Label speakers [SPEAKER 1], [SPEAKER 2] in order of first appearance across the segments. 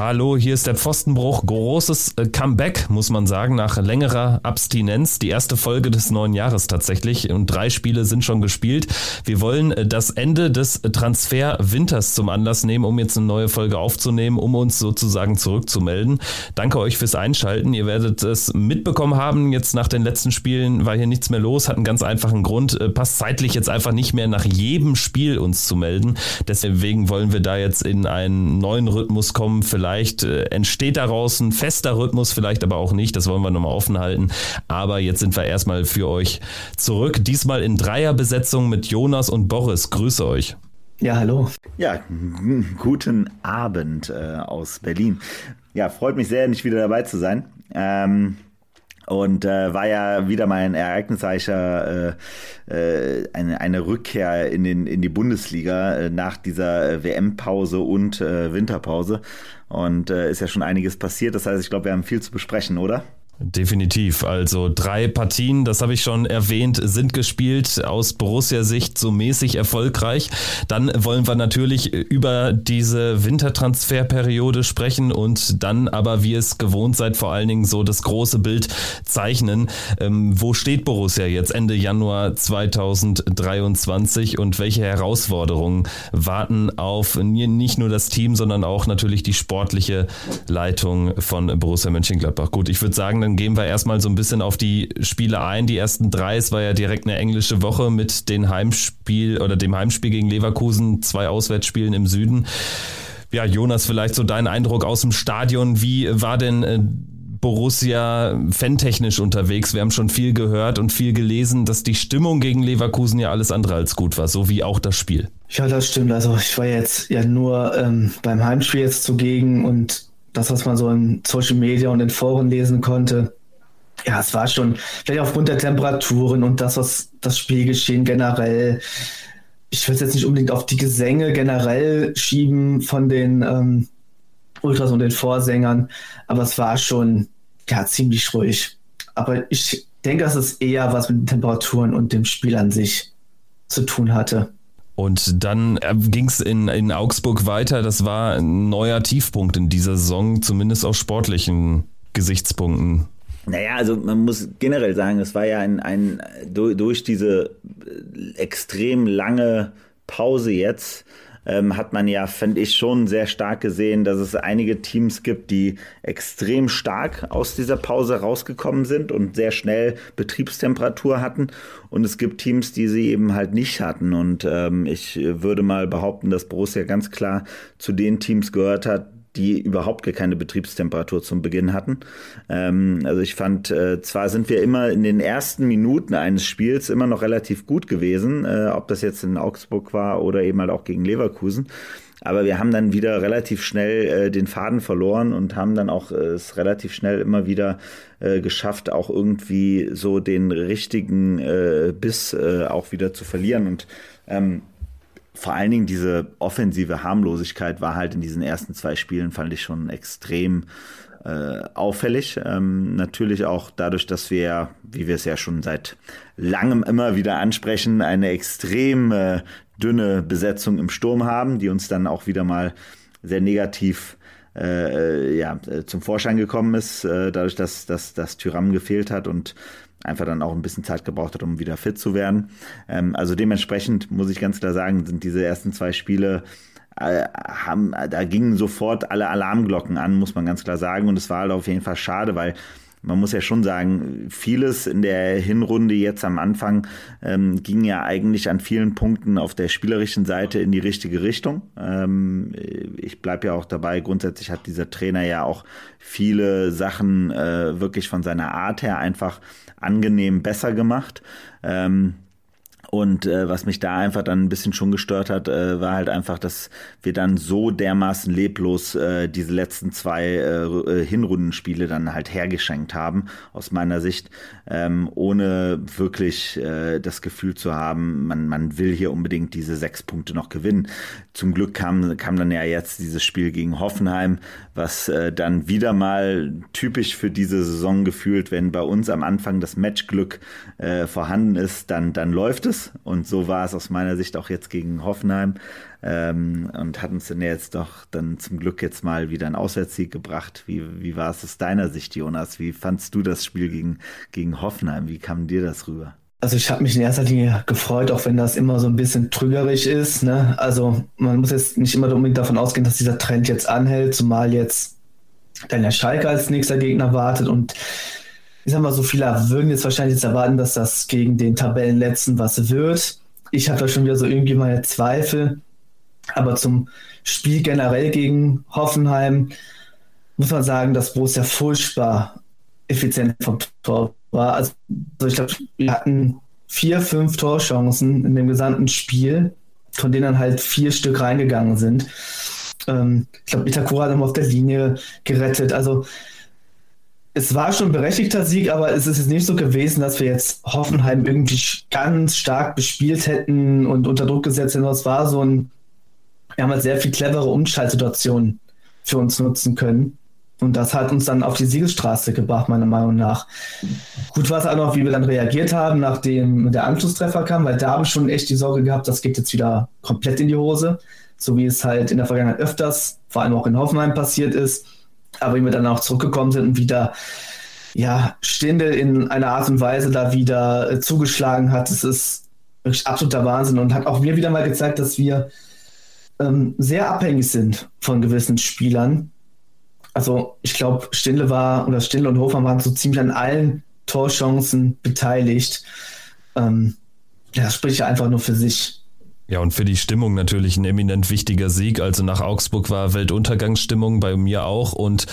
[SPEAKER 1] Hallo, hier ist der Pfostenbruch. Großes äh, Comeback, muss man sagen, nach längerer Abstinenz. Die erste Folge des neuen Jahres tatsächlich. Und drei Spiele sind schon gespielt. Wir wollen äh, das Ende des Transferwinters zum Anlass nehmen, um jetzt eine neue Folge aufzunehmen, um uns sozusagen zurückzumelden. Danke euch fürs Einschalten. Ihr werdet es mitbekommen haben. Jetzt nach den letzten Spielen war hier nichts mehr los. Hat einen ganz einfachen Grund. Äh, passt zeitlich jetzt einfach nicht mehr nach jedem Spiel uns zu melden. Deswegen wollen wir da jetzt in einen neuen Rhythmus kommen. Vielleicht Vielleicht äh, entsteht daraus ein fester Rhythmus, vielleicht aber auch nicht. Das wollen wir nochmal offen halten. Aber jetzt sind wir erstmal für euch zurück. Diesmal in Dreierbesetzung mit Jonas und Boris. Grüße euch.
[SPEAKER 2] Ja, hallo.
[SPEAKER 3] Ja, guten Abend äh, aus Berlin. Ja, freut mich sehr, nicht wieder dabei zu sein. Ähm, und äh, war ja wieder mal ein ereignisreicher äh, äh, eine, eine Rückkehr in, den, in die Bundesliga äh, nach dieser äh, WM-Pause und äh, Winterpause. Und äh, ist ja schon einiges passiert. Das heißt, ich glaube, wir haben viel zu besprechen, oder?
[SPEAKER 1] Definitiv. Also drei Partien, das habe ich schon erwähnt, sind gespielt aus Borussia-Sicht so mäßig erfolgreich. Dann wollen wir natürlich über diese Wintertransferperiode sprechen und dann aber, wie es gewohnt seid, vor allen Dingen so das große Bild zeichnen. Ähm, wo steht Borussia jetzt Ende Januar 2023 und welche Herausforderungen warten auf nicht nur das Team, sondern auch natürlich die sportliche Leitung von Borussia Mönchengladbach? Gut, ich würde sagen, dann gehen wir erstmal so ein bisschen auf die Spiele ein. Die ersten drei, es war ja direkt eine englische Woche mit dem Heimspiel oder dem Heimspiel gegen Leverkusen, zwei Auswärtsspielen im Süden. Ja, Jonas, vielleicht so dein Eindruck aus dem Stadion. Wie war denn äh, Borussia fantechnisch unterwegs? Wir haben schon viel gehört und viel gelesen, dass die Stimmung gegen Leverkusen ja alles andere als gut war, so wie auch das Spiel.
[SPEAKER 2] Ja, das stimmt. Also ich war jetzt ja nur ähm, beim Heimspiel jetzt zugegen und das, was man so in Social Media und in Foren lesen konnte, ja, es war schon, vielleicht aufgrund der Temperaturen und das, was das Spielgeschehen generell, ich würde es jetzt nicht unbedingt auf die Gesänge generell schieben von den ähm, Ultras und den Vorsängern, aber es war schon ja, ziemlich ruhig. Aber ich denke, dass es eher was mit den Temperaturen und dem Spiel an sich zu tun hatte.
[SPEAKER 1] Und dann äh, ging es in, in Augsburg weiter. Das war ein neuer Tiefpunkt in dieser Saison, zumindest aus sportlichen Gesichtspunkten.
[SPEAKER 3] Naja, also man muss generell sagen, es war ja ein, ein durch diese extrem lange Pause jetzt ähm, hat man ja, finde ich, schon sehr stark gesehen, dass es einige Teams gibt, die extrem stark aus dieser Pause rausgekommen sind und sehr schnell Betriebstemperatur hatten. Und es gibt Teams, die sie eben halt nicht hatten. Und ähm, ich würde mal behaupten, dass Borussia ganz klar zu den Teams gehört hat, die überhaupt gar keine Betriebstemperatur zum Beginn hatten. Ähm, also ich fand, äh, zwar sind wir immer in den ersten Minuten eines Spiels immer noch relativ gut gewesen, äh, ob das jetzt in Augsburg war oder eben halt auch gegen Leverkusen. Aber wir haben dann wieder relativ schnell äh, den Faden verloren und haben dann auch äh, es relativ schnell immer wieder äh, geschafft, auch irgendwie so den richtigen äh, Biss äh, auch wieder zu verlieren. Und ähm, vor allen Dingen diese offensive Harmlosigkeit war halt in diesen ersten zwei Spielen, fand ich schon extrem äh, auffällig. Ähm, natürlich auch dadurch, dass wir, wie wir es ja schon seit langem immer wieder ansprechen, eine extrem äh, dünne Besetzung im Sturm haben, die uns dann auch wieder mal sehr negativ äh, ja, äh, zum Vorschein gekommen ist, äh, dadurch, dass, dass, dass Tyram gefehlt hat und einfach dann auch ein bisschen Zeit gebraucht hat, um wieder fit zu werden. Ähm, also dementsprechend muss ich ganz klar sagen, sind diese ersten zwei Spiele äh, haben, da gingen sofort alle Alarmglocken an, muss man ganz klar sagen. Und es war halt auf jeden Fall schade, weil man muss ja schon sagen, vieles in der Hinrunde jetzt am Anfang ähm, ging ja eigentlich an vielen Punkten auf der spielerischen Seite in die richtige Richtung. Ähm, ich bleibe ja auch dabei, grundsätzlich hat dieser Trainer ja auch viele Sachen äh, wirklich von seiner Art her einfach angenehm besser gemacht. Ähm, Und äh, was mich da einfach dann ein bisschen schon gestört hat, äh, war halt einfach, dass wir dann so dermaßen leblos äh, diese letzten zwei äh, äh, Hinrundenspiele dann halt hergeschenkt haben, aus meiner Sicht, ähm, ohne wirklich äh, das Gefühl zu haben, man, man will hier unbedingt diese sechs Punkte noch gewinnen. Zum Glück kam, kam dann ja jetzt dieses Spiel gegen Hoffenheim, was äh, dann wieder mal typisch für diese Saison gefühlt, wenn bei uns am Anfang das Matchglück äh, vorhanden ist, dann, dann läuft es und so war es aus meiner Sicht auch jetzt gegen Hoffenheim ähm, und hat uns dann jetzt doch dann zum Glück jetzt mal wieder einen Auswärtssieg gebracht. Wie, wie war es aus deiner Sicht, Jonas? Wie fandst du das Spiel gegen, gegen Hoffenheim? Wie kam dir das rüber?
[SPEAKER 2] Also ich habe mich in erster Linie gefreut, auch wenn das immer so ein bisschen trügerisch ist. Ne? Also man muss jetzt nicht immer unbedingt davon ausgehen, dass dieser Trend jetzt anhält, zumal jetzt dann der Schalke als nächster Gegner wartet und ich sag mal, so viele würden jetzt wahrscheinlich jetzt erwarten, dass das gegen den Tabellenletzten was wird. Ich habe da schon wieder so irgendwie meine Zweifel. Aber zum Spiel generell gegen Hoffenheim muss man sagen, dass Borussia furchtbar effizient vom Tor war. Also ich glaube, wir hatten vier, fünf Torchancen in dem gesamten Spiel, von denen dann halt vier Stück reingegangen sind. Ähm, ich glaube, Itakura hat immer auf der Linie gerettet. Also es war schon ein berechtigter Sieg, aber es ist jetzt nicht so gewesen, dass wir jetzt Hoffenheim irgendwie ganz stark bespielt hätten und unter Druck gesetzt hätten. Es war so ein, wir haben halt sehr viel clevere Umschaltsituationen für uns nutzen können. Und das hat uns dann auf die Siegesstraße gebracht, meiner Meinung nach. Gut war es auch noch, wie wir dann reagiert haben, nachdem der Anschlusstreffer kam, weil da habe ich schon echt die Sorge gehabt, das geht jetzt wieder komplett in die Hose. So wie es halt in der Vergangenheit öfters, vor allem auch in Hoffenheim passiert ist aber wie wir dann auch zurückgekommen sind und wieder ja, Stindel in einer Art und Weise da wieder äh, zugeschlagen hat, das ist wirklich absoluter Wahnsinn und hat auch mir wieder mal gezeigt, dass wir ähm, sehr abhängig sind von gewissen Spielern. Also ich glaube, Stindel war oder Stindel und Hofer waren so ziemlich an allen Torchancen beteiligt. Ähm, das spricht ja einfach nur für sich.
[SPEAKER 1] Ja, und für die Stimmung natürlich ein eminent wichtiger Sieg. Also nach Augsburg war Weltuntergangsstimmung, bei mir auch. Und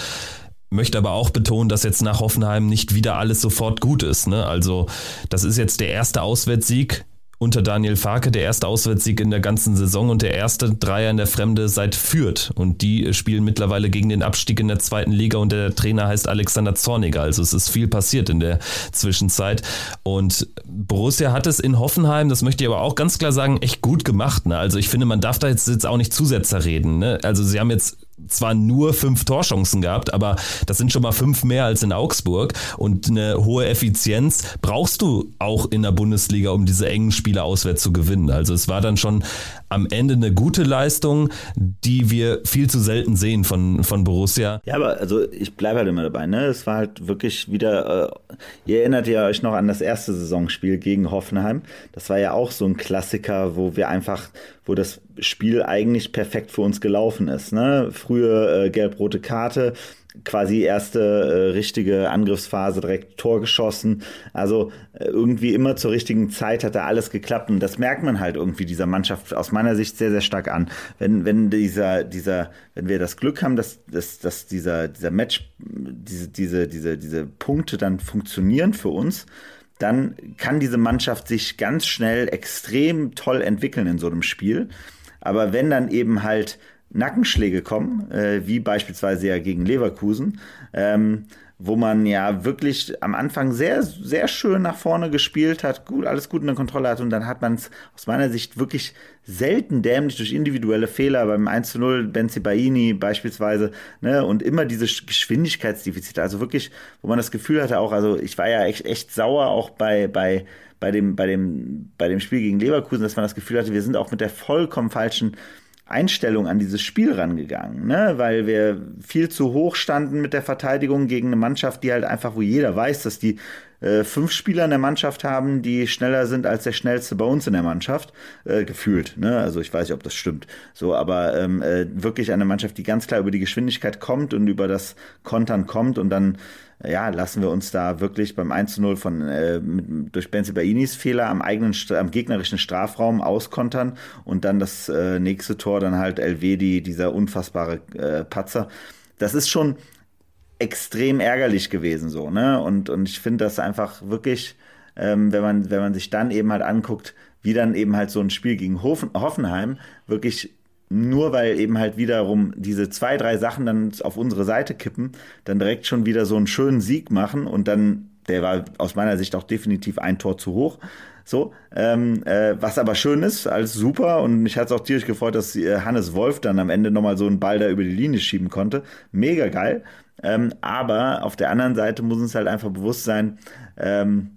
[SPEAKER 1] möchte aber auch betonen, dass jetzt nach Hoffenheim nicht wieder alles sofort gut ist. Ne? Also das ist jetzt der erste Auswärtssieg unter Daniel Farke der erste Auswärtssieg in der ganzen Saison und der erste Dreier in der Fremde seit Fürth. Und die spielen mittlerweile gegen den Abstieg in der zweiten Liga und der Trainer heißt Alexander Zorniger. Also es ist viel passiert in der Zwischenzeit. Und Borussia hat es in Hoffenheim, das möchte ich aber auch ganz klar sagen, echt gut gemacht. Ne? Also ich finde, man darf da jetzt, jetzt auch nicht Zusetzer reden. Ne? Also sie haben jetzt zwar nur fünf Torchancen gehabt, aber das sind schon mal fünf mehr als in Augsburg. Und eine hohe Effizienz brauchst du auch in der Bundesliga, um diese engen Spiele auswärts zu gewinnen. Also es war dann schon am Ende eine gute Leistung, die wir viel zu selten sehen von, von Borussia.
[SPEAKER 3] Ja, aber also ich bleibe halt immer dabei. Ne? Es war halt wirklich wieder, äh, ihr erinnert ja euch noch an das erste Saisonspiel gegen Hoffenheim. Das war ja auch so ein Klassiker, wo wir einfach, wo das Spiel eigentlich perfekt für uns gelaufen ist. Ne? Frühe äh, gelb-rote Karte, quasi erste äh, richtige Angriffsphase direkt Tor geschossen. Also äh, irgendwie immer zur richtigen Zeit hat da alles geklappt und das merkt man halt irgendwie dieser Mannschaft aus meiner Sicht sehr sehr stark an. Wenn wenn dieser dieser wenn wir das Glück haben, dass dass, dass dieser dieser Match diese diese diese diese Punkte dann funktionieren für uns, dann kann diese Mannschaft sich ganz schnell extrem toll entwickeln in so einem Spiel. Aber wenn dann eben halt Nackenschläge kommen, äh, wie beispielsweise ja gegen Leverkusen, ähm, wo man ja wirklich am Anfang sehr, sehr schön nach vorne gespielt hat, gut, alles gut in der Kontrolle hat und dann hat man es aus meiner Sicht wirklich selten dämlich durch individuelle Fehler beim 1 zu 0 Benzi Baini beispielsweise, ne, und immer diese Geschwindigkeitsdefizite, also wirklich, wo man das Gefühl hatte auch, also ich war ja echt, echt sauer auch bei, bei, bei dem, bei dem, bei dem Spiel gegen Leverkusen, dass man das Gefühl hatte, wir sind auch mit der vollkommen falschen Einstellung an dieses Spiel rangegangen, ne? weil wir viel zu hoch standen mit der Verteidigung gegen eine Mannschaft, die halt einfach, wo jeder weiß, dass die äh, fünf Spieler in der Mannschaft haben, die schneller sind als der schnellste bei uns in der Mannschaft, äh, gefühlt. Ne? Also ich weiß nicht, ob das stimmt. So, aber ähm, äh, wirklich eine Mannschaft, die ganz klar über die Geschwindigkeit kommt und über das Kontern kommt und dann ja, lassen wir uns da wirklich beim 1 zu 0 von, äh, mit, durch Benzi Bainis Fehler am eigenen, am gegnerischen Strafraum auskontern und dann das äh, nächste Tor dann halt Elvedi, dieser unfassbare äh, Patzer. Das ist schon extrem ärgerlich gewesen so, ne? Und, und ich finde das einfach wirklich, ähm, wenn man, wenn man sich dann eben halt anguckt, wie dann eben halt so ein Spiel gegen Hoffenheim wirklich nur weil eben halt wiederum diese zwei, drei Sachen dann auf unsere Seite kippen, dann direkt schon wieder so einen schönen Sieg machen und dann, der war aus meiner Sicht auch definitiv ein Tor zu hoch. So, ähm, äh, was aber schön ist, alles super und mich hat es auch tierisch gefreut, dass äh, Hannes Wolf dann am Ende nochmal so einen Ball da über die Linie schieben konnte. Mega geil. Ähm, aber auf der anderen Seite muss uns halt einfach bewusst sein, ähm,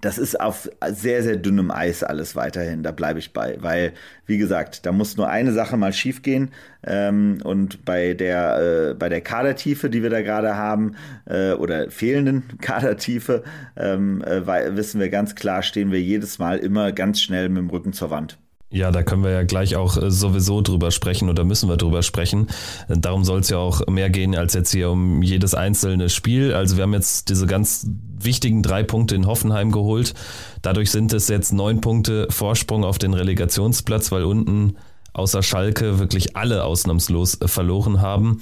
[SPEAKER 3] das ist auf sehr, sehr dünnem Eis alles weiterhin. Da bleibe ich bei. Weil, wie gesagt, da muss nur eine Sache mal schief gehen. Ähm, und bei der, äh, bei der Kadertiefe, die wir da gerade haben, äh, oder fehlenden Kadertiefe, ähm, äh, wissen wir ganz klar, stehen wir jedes Mal immer ganz schnell mit dem Rücken zur Wand.
[SPEAKER 1] Ja, da können wir ja gleich auch äh, sowieso drüber sprechen oder müssen wir drüber sprechen. Darum soll es ja auch mehr gehen als jetzt hier um jedes einzelne Spiel. Also wir haben jetzt diese ganz wichtigen drei Punkte in Hoffenheim geholt. Dadurch sind es jetzt neun Punkte Vorsprung auf den Relegationsplatz, weil unten außer Schalke wirklich alle ausnahmslos verloren haben.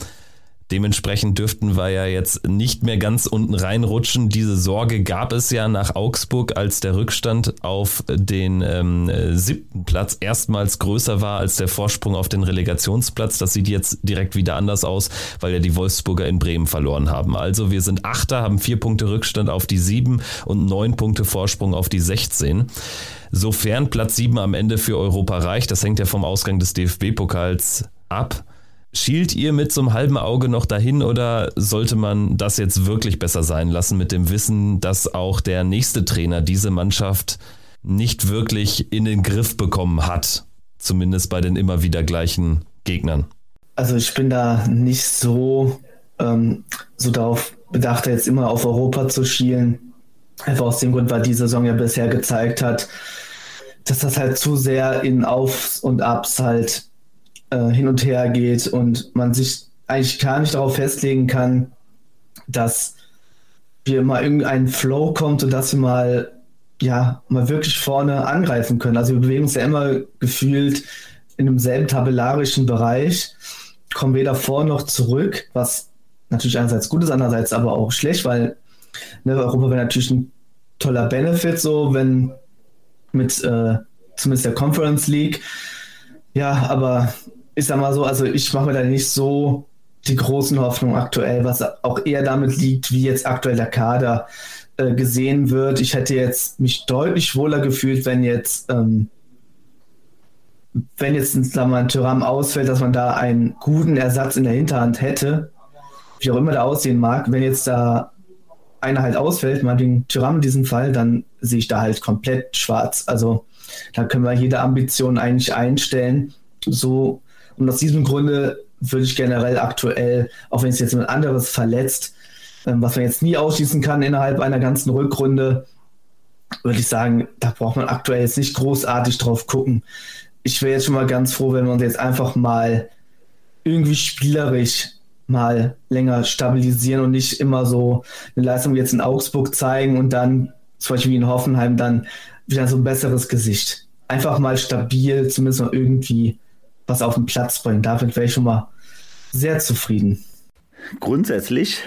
[SPEAKER 1] Dementsprechend dürften wir ja jetzt nicht mehr ganz unten reinrutschen. Diese Sorge gab es ja nach Augsburg, als der Rückstand auf den ähm, siebten Platz erstmals größer war als der Vorsprung auf den Relegationsplatz. Das sieht jetzt direkt wieder anders aus, weil ja die Wolfsburger in Bremen verloren haben. Also wir sind Achter, haben vier Punkte Rückstand auf die sieben und neun Punkte Vorsprung auf die 16 sofern Platz 7 am Ende für Europa reicht. Das hängt ja vom Ausgang des DFB-Pokals ab. Schielt ihr mit so einem halben Auge noch dahin oder sollte man das jetzt wirklich besser sein lassen mit dem Wissen, dass auch der nächste Trainer diese Mannschaft nicht wirklich in den Griff bekommen hat? Zumindest bei den immer wieder gleichen Gegnern.
[SPEAKER 2] Also ich bin da nicht so, ähm, so darauf bedacht, jetzt immer auf Europa zu schielen. Einfach aus dem Grund, weil die Saison ja bisher gezeigt hat, dass das halt zu sehr in Aufs und Abs halt äh, hin und her geht und man sich eigentlich gar nicht darauf festlegen kann, dass wir mal irgendein Flow kommt und dass wir mal ja mal wirklich vorne angreifen können. Also wir bewegen uns ja immer gefühlt in demselben tabellarischen Bereich, kommen weder vor noch zurück, was natürlich einerseits gut ist, andererseits aber auch schlecht, weil ne, Europa wäre natürlich ein toller Benefit, so wenn mit äh, zumindest der Conference League. Ja, aber ich sag mal so, also ich mache mir da nicht so die großen Hoffnungen aktuell, was auch eher damit liegt, wie jetzt aktuell der Kader äh, gesehen wird. Ich hätte jetzt mich deutlich wohler gefühlt, wenn jetzt, ähm, wenn jetzt ein Tyram ausfällt, dass man da einen guten Ersatz in der Hinterhand hätte, wie auch immer der aussehen mag. Wenn jetzt da einer halt ausfällt, mal den Tyram in diesem Fall, dann sehe ich da halt komplett schwarz. Also da können wir jede Ambition eigentlich einstellen. So und aus diesem Grunde würde ich generell aktuell, auch wenn es jetzt jemand anderes verletzt, ähm, was man jetzt nie ausschließen kann innerhalb einer ganzen Rückrunde, würde ich sagen, da braucht man aktuell jetzt nicht großartig drauf gucken. Ich wäre jetzt schon mal ganz froh, wenn wir uns jetzt einfach mal irgendwie spielerisch mal länger stabilisieren und nicht immer so eine Leistung jetzt in Augsburg zeigen und dann zum Beispiel wie in Hoffenheim dann wieder so ein besseres Gesicht. Einfach mal stabil, zumindest mal irgendwie was auf den Platz bringen. Damit wäre ich schon mal sehr zufrieden.
[SPEAKER 3] Grundsätzlich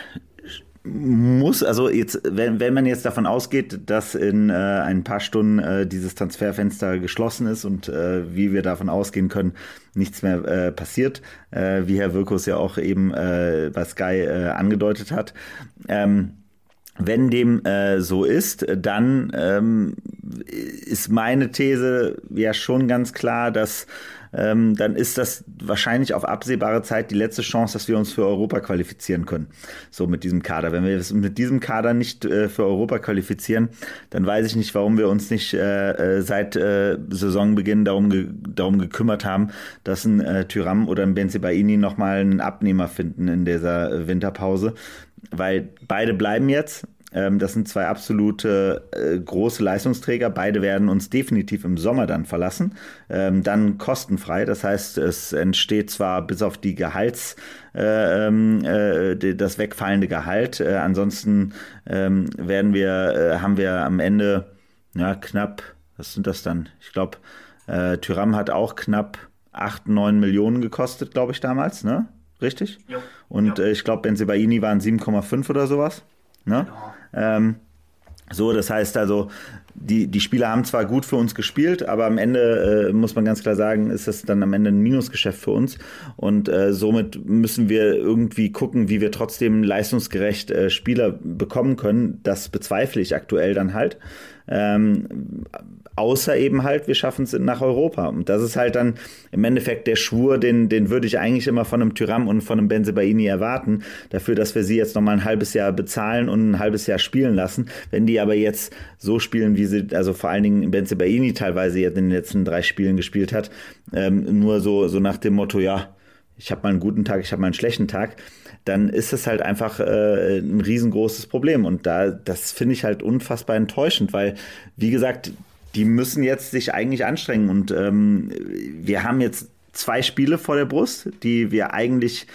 [SPEAKER 3] muss, also jetzt, wenn, wenn man jetzt davon ausgeht, dass in äh, ein paar Stunden äh, dieses Transferfenster geschlossen ist und äh, wie wir davon ausgehen können, nichts mehr äh, passiert, äh, wie Herr Wirkus ja auch eben äh, bei Sky angedeutet hat. Ähm, wenn dem äh, so ist, dann ähm, ist meine These ja schon ganz klar, dass ähm, dann ist das wahrscheinlich auf absehbare Zeit die letzte Chance, dass wir uns für Europa qualifizieren können. So mit diesem Kader. Wenn wir mit diesem Kader nicht äh, für Europa qualifizieren, dann weiß ich nicht, warum wir uns nicht äh, äh seit äh, Saisonbeginn darum, ge darum gekümmert haben, dass ein äh, Tyram oder ein Benzibaini nochmal einen Abnehmer finden in dieser Winterpause. Weil beide bleiben jetzt ähm, das sind zwei absolute äh, große Leistungsträger. Beide werden uns definitiv im Sommer dann verlassen. Ähm, dann kostenfrei. Das heißt, es entsteht zwar bis auf die Gehalts, äh, ähm, äh, das wegfallende Gehalt. Äh, ansonsten ähm, werden wir, äh, haben wir am Ende ja, knapp, was sind das dann? Ich glaube, äh, Tyram hat auch knapp 8, 9 Millionen gekostet, glaube ich, damals, ne? Richtig? Ja. Und ja. ich glaube, Benzibaini waren 7,5 oder sowas. Ne? Genau. Ähm, so, das heißt also, die, die Spieler haben zwar gut für uns gespielt, aber am Ende äh, muss man ganz klar sagen, ist das dann am Ende ein Minusgeschäft für uns. Und äh, somit müssen wir irgendwie gucken, wie wir trotzdem leistungsgerecht äh, Spieler bekommen können. Das bezweifle ich aktuell dann halt. Ähm, außer eben halt, wir schaffen es nach Europa. Und das ist halt dann im Endeffekt der Schwur, den, den würde ich eigentlich immer von einem Tyram und von einem Benzebaini erwarten, dafür, dass wir sie jetzt nochmal ein halbes Jahr bezahlen und ein halbes Jahr spielen lassen. Wenn die aber jetzt so spielen, wie sie, also vor allen Dingen Benzebaini teilweise jetzt in den letzten drei Spielen gespielt hat, ähm, nur so, so nach dem Motto, ja, ich habe mal einen guten Tag, ich habe mal einen schlechten Tag, dann ist es halt einfach äh, ein riesengroßes Problem. Und da, das finde ich halt unfassbar enttäuschend, weil, wie gesagt, die müssen jetzt sich eigentlich anstrengen. Und ähm, wir haben jetzt zwei Spiele vor der Brust, die wir eigentlich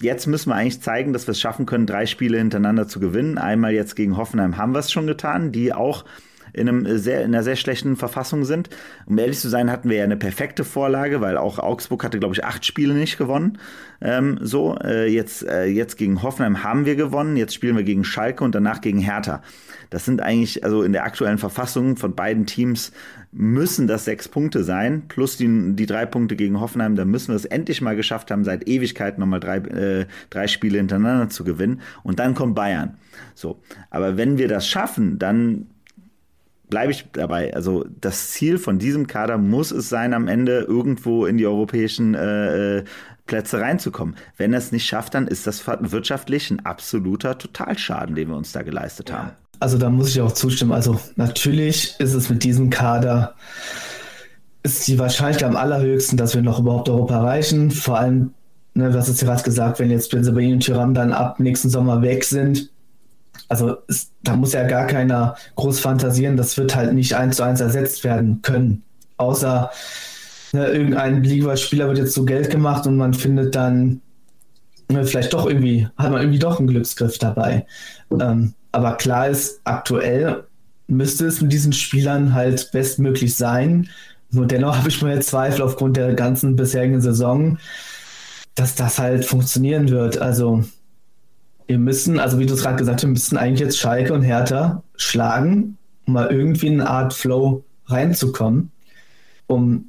[SPEAKER 3] jetzt müssen wir eigentlich zeigen, dass wir es schaffen können, drei Spiele hintereinander zu gewinnen. Einmal jetzt gegen Hoffenheim haben wir es schon getan, die auch in, einem sehr, in einer sehr schlechten Verfassung sind. Um ehrlich zu sein, hatten wir ja eine perfekte Vorlage, weil auch Augsburg hatte, glaube ich, acht Spiele nicht gewonnen. Ähm, so, äh, jetzt, äh, jetzt gegen Hoffenheim haben wir gewonnen, jetzt spielen wir gegen Schalke und danach gegen Hertha. Das sind eigentlich, also in der aktuellen Verfassung von beiden Teams müssen das sechs Punkte sein, plus die, die drei Punkte gegen Hoffenheim. Da müssen wir es endlich mal geschafft haben, seit Ewigkeit nochmal drei, äh, drei Spiele hintereinander zu gewinnen. Und dann kommt Bayern. So. Aber wenn wir das schaffen, dann bleibe ich dabei. Also das Ziel von diesem Kader muss es sein, am Ende irgendwo in die europäischen äh, äh Plätze reinzukommen. Wenn er es nicht schafft, dann ist das wirtschaftlich ein absoluter Totalschaden, den wir uns da geleistet haben.
[SPEAKER 2] Also da muss ich auch zustimmen. Also natürlich ist es mit diesem Kader ist die Wahrscheinlichkeit am allerhöchsten, dass wir noch überhaupt Europa erreichen. Vor allem, ne, was ist gerade gesagt, wenn jetzt Benzabain und Tiram dann ab nächsten Sommer weg sind, also ist, da muss ja gar keiner groß fantasieren, das wird halt nicht eins zu eins ersetzt werden können. Außer ne, irgendein Liga-Spieler wird jetzt zu Geld gemacht und man findet dann ne, vielleicht doch irgendwie, hat man irgendwie doch einen Glücksgriff dabei. Ähm, aber klar ist, aktuell müsste es mit diesen Spielern halt bestmöglich sein. Nur dennoch habe ich mir Zweifel aufgrund der ganzen bisherigen Saison, dass das halt funktionieren wird. Also wir müssen, also wie du es gerade gesagt hast, wir müssen eigentlich jetzt Schalke und Hertha schlagen, um mal irgendwie in eine Art Flow reinzukommen, um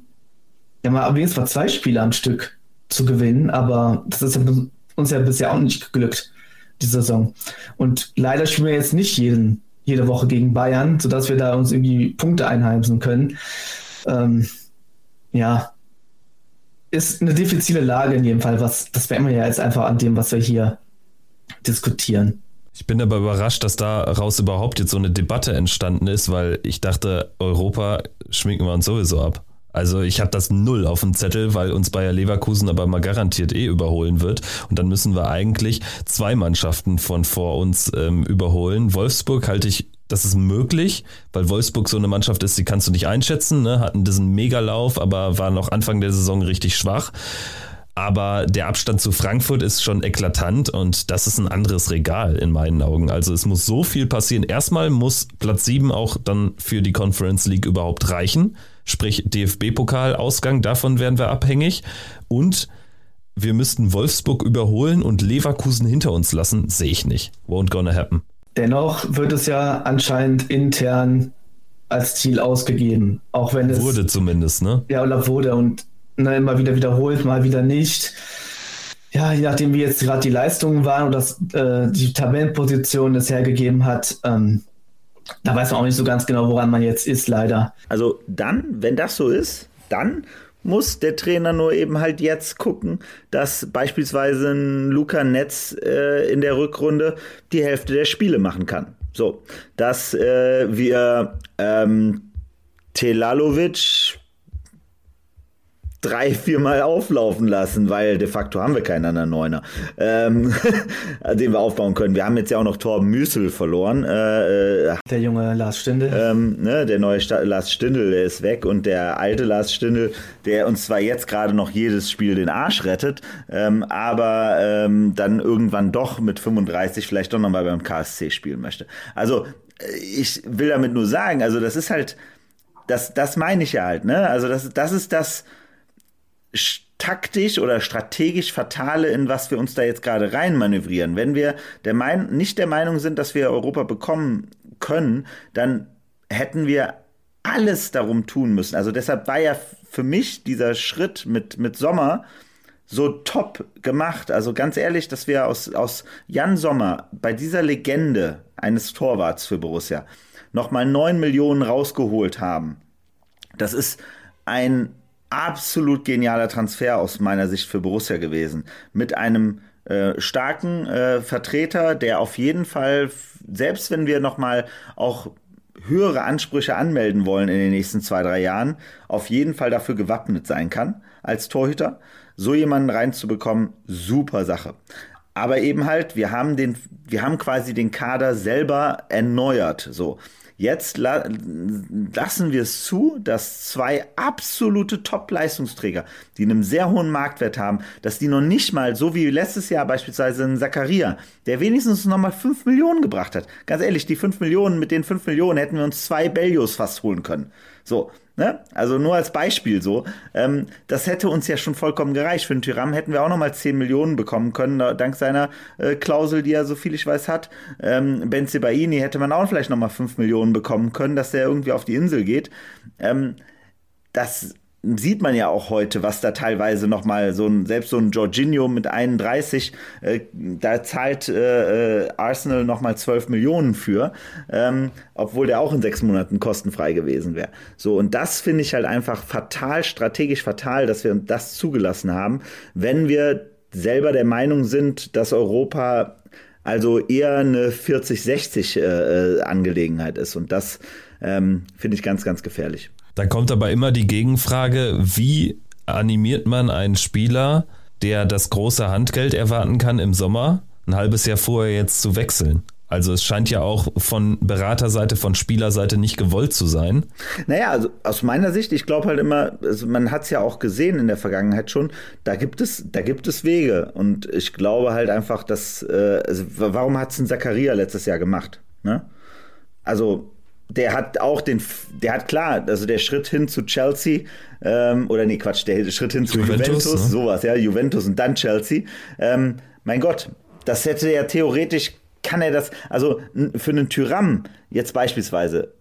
[SPEAKER 2] ja mal wenigstens mal zwei Spiele am Stück zu gewinnen, aber das ist uns ja bisher auch nicht geglückt, die Saison. Und leider spielen wir jetzt nicht jeden, jede Woche gegen Bayern, sodass wir da uns irgendwie Punkte einheimsen können. Ähm, ja, ist eine diffizile Lage in jedem Fall, was, das wären wir ja jetzt einfach an dem, was wir hier diskutieren.
[SPEAKER 1] Ich bin aber überrascht, dass daraus überhaupt jetzt so eine Debatte entstanden ist, weil ich dachte, Europa schminken wir uns sowieso ab. Also ich habe das null auf dem Zettel, weil uns Bayer Leverkusen aber mal garantiert eh überholen wird. Und dann müssen wir eigentlich zwei Mannschaften von vor uns ähm, überholen. Wolfsburg halte ich, das ist möglich, weil Wolfsburg so eine Mannschaft ist, die kannst du nicht einschätzen. Ne? Hatten diesen Megalauf, aber war noch Anfang der Saison richtig schwach. Aber der Abstand zu Frankfurt ist schon eklatant und das ist ein anderes Regal in meinen Augen. Also es muss so viel passieren. Erstmal muss Platz 7 auch dann für die Conference League überhaupt reichen. Sprich DFB-Pokal-Ausgang, davon wären wir abhängig. Und wir müssten Wolfsburg überholen und Leverkusen hinter uns lassen, sehe ich nicht. Won't gonna happen.
[SPEAKER 2] Dennoch wird es ja anscheinend intern als Ziel ausgegeben. Auch wenn es.
[SPEAKER 1] Wurde zumindest, ne?
[SPEAKER 2] Ja, oder wurde. Und ne, immer wieder wiederholt, mal wieder nicht. Ja, je nachdem, wie jetzt gerade die Leistungen waren und das, äh, die Tabellenposition es hergegeben hat, ähm, da weiß man auch nicht so ganz genau, woran man jetzt ist, leider.
[SPEAKER 3] Also dann, wenn das so ist, dann muss der Trainer nur eben halt jetzt gucken, dass beispielsweise ein Luca Netz äh, in der Rückrunde die Hälfte der Spiele machen kann. So, dass äh, wir ähm, Telalovic drei, viermal auflaufen lassen, weil de facto haben wir keinen anderen Neuner, ähm, den wir aufbauen können. Wir haben jetzt ja auch noch Torben Müsel verloren. Äh,
[SPEAKER 2] äh der junge Lars Stindl.
[SPEAKER 3] Ähm, ne, der neue Sta Lars Stindl, der ist weg und der alte Lars Stindl, der uns zwar jetzt gerade noch jedes Spiel den Arsch rettet, ähm, aber ähm, dann irgendwann doch mit 35 vielleicht doch nochmal beim KSC spielen möchte. Also äh, ich will damit nur sagen, also das ist halt, das, das meine ich ja halt, ne? Also das, das ist das, taktisch oder strategisch Fatale, in was wir uns da jetzt gerade reinmanövrieren. Wenn wir der Mein nicht der Meinung sind, dass wir Europa bekommen können, dann hätten wir alles darum tun müssen. Also deshalb war ja für mich dieser Schritt mit, mit Sommer so top gemacht. Also ganz ehrlich, dass wir aus, aus Jan Sommer bei dieser Legende eines Torwarts für Borussia nochmal neun Millionen rausgeholt haben. Das ist ein absolut genialer Transfer aus meiner Sicht für Borussia gewesen. Mit einem äh, starken äh, Vertreter, der auf jeden Fall, selbst wenn wir nochmal auch höhere Ansprüche anmelden wollen in den nächsten zwei, drei Jahren, auf jeden Fall dafür gewappnet sein kann als Torhüter. So jemanden reinzubekommen, super Sache. Aber eben halt, wir haben den, wir haben quasi den Kader selber erneuert, so. Jetzt la lassen wir es zu, dass zwei absolute Top-Leistungsträger, die einen sehr hohen Marktwert haben, dass die noch nicht mal, so wie letztes Jahr beispielsweise ein Zakaria, der wenigstens noch mal 5 Millionen gebracht hat. Ganz ehrlich, die 5 Millionen, mit den 5 Millionen hätten wir uns zwei Bellios fast holen können. So, ne? Also nur als Beispiel so. Ähm, das hätte uns ja schon vollkommen gereicht. Für den Tyram hätten wir auch nochmal 10 Millionen bekommen können, dank seiner äh, Klausel, die er, so viel ich weiß, hat. Ähm, Ben Sebaini hätte man auch vielleicht nochmal 5 Millionen bekommen können, dass der irgendwie auf die Insel geht. Ähm, das sieht man ja auch heute, was da teilweise nochmal so ein, selbst so ein Jorginho mit 31, äh, da zahlt äh, äh Arsenal nochmal 12 Millionen für, ähm, obwohl der auch in sechs Monaten kostenfrei gewesen wäre. So, und das finde ich halt einfach fatal, strategisch fatal, dass wir das zugelassen haben, wenn wir selber der Meinung sind, dass Europa also eher eine 40-60 äh, äh, Angelegenheit ist. Und das ähm, finde ich ganz, ganz gefährlich.
[SPEAKER 1] Da kommt aber immer die Gegenfrage, wie animiert man einen Spieler, der das große Handgeld erwarten kann im Sommer, ein halbes Jahr vorher jetzt zu wechseln? Also es scheint ja auch von Beraterseite, von Spielerseite nicht gewollt zu sein.
[SPEAKER 3] Naja, also aus meiner Sicht, ich glaube halt immer, also man hat es ja auch gesehen in der Vergangenheit schon, da gibt es, da gibt es Wege. Und ich glaube halt einfach, dass, äh, also warum hat es ein Zakaria letztes Jahr gemacht? Ne? Also der hat auch den, der hat klar, also der Schritt hin zu Chelsea, ähm, oder nee, Quatsch, der Schritt hin zu Juventus, Juventus ne? sowas, ja, Juventus und dann Chelsea. Ähm, mein Gott, das hätte ja theoretisch, kann er das, also für einen Tyram jetzt beispielsweise,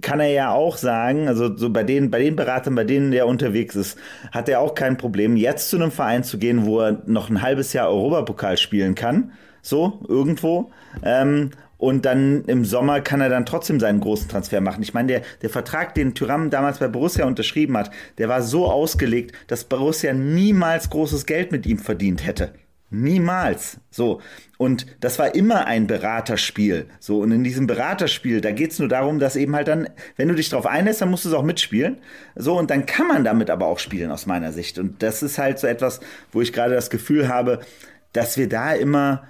[SPEAKER 3] kann er ja auch sagen, also so bei den, bei den Beratern, bei denen der unterwegs ist, hat er auch kein Problem, jetzt zu einem Verein zu gehen, wo er noch ein halbes Jahr Europapokal spielen kann, so irgendwo, ähm, und dann im Sommer kann er dann trotzdem seinen großen Transfer machen. Ich meine, der, der Vertrag, den Tyram damals bei Borussia unterschrieben hat, der war so ausgelegt, dass Borussia niemals großes Geld mit ihm verdient hätte. Niemals. So. Und das war immer ein Beraterspiel. So. Und in diesem Beraterspiel, da geht's nur darum, dass eben halt dann, wenn du dich drauf einlässt, dann musst du es auch mitspielen. So. Und dann kann man damit aber auch spielen, aus meiner Sicht. Und das ist halt so etwas, wo ich gerade das Gefühl habe, dass wir da immer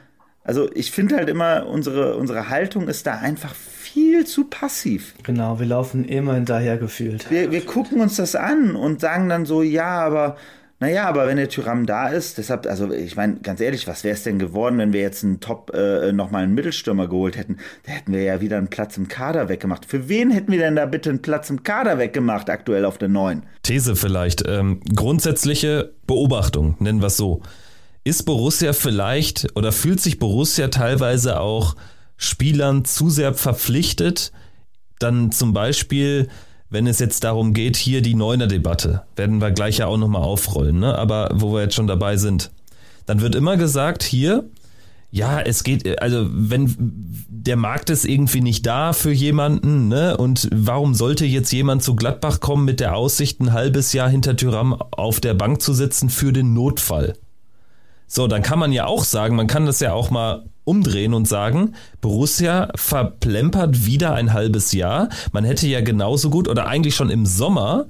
[SPEAKER 3] also ich finde halt immer, unsere, unsere Haltung ist da einfach viel zu passiv.
[SPEAKER 2] Genau, wir laufen immer hinterher gefühlt.
[SPEAKER 3] Wir, wir gucken uns das an und sagen dann so, ja, aber naja, aber wenn der Tyram da ist, deshalb, also ich meine, ganz ehrlich, was wäre es denn geworden, wenn wir jetzt einen Top, äh, nochmal einen Mittelstürmer geholt hätten? Da hätten wir ja wieder einen Platz im Kader weggemacht. Für wen hätten wir denn da bitte einen Platz im Kader weggemacht, aktuell auf der neuen?
[SPEAKER 1] These vielleicht. Ähm, grundsätzliche Beobachtung, nennen wir es so ist Borussia vielleicht oder fühlt sich Borussia teilweise auch Spielern zu sehr verpflichtet, dann zum Beispiel, wenn es jetzt darum geht, hier die Neuner-Debatte, werden wir gleich ja auch nochmal aufrollen, ne? aber wo wir jetzt schon dabei sind, dann wird immer gesagt, hier, ja, es geht, also wenn der Markt ist irgendwie nicht da für jemanden, ne? Und warum sollte jetzt jemand zu Gladbach kommen mit der Aussicht, ein halbes Jahr hinter Tyram auf der Bank zu sitzen für den Notfall? So, dann kann man ja auch sagen, man kann das ja auch mal umdrehen und sagen, Borussia verplempert wieder ein halbes Jahr. Man hätte ja genauso gut oder eigentlich schon im Sommer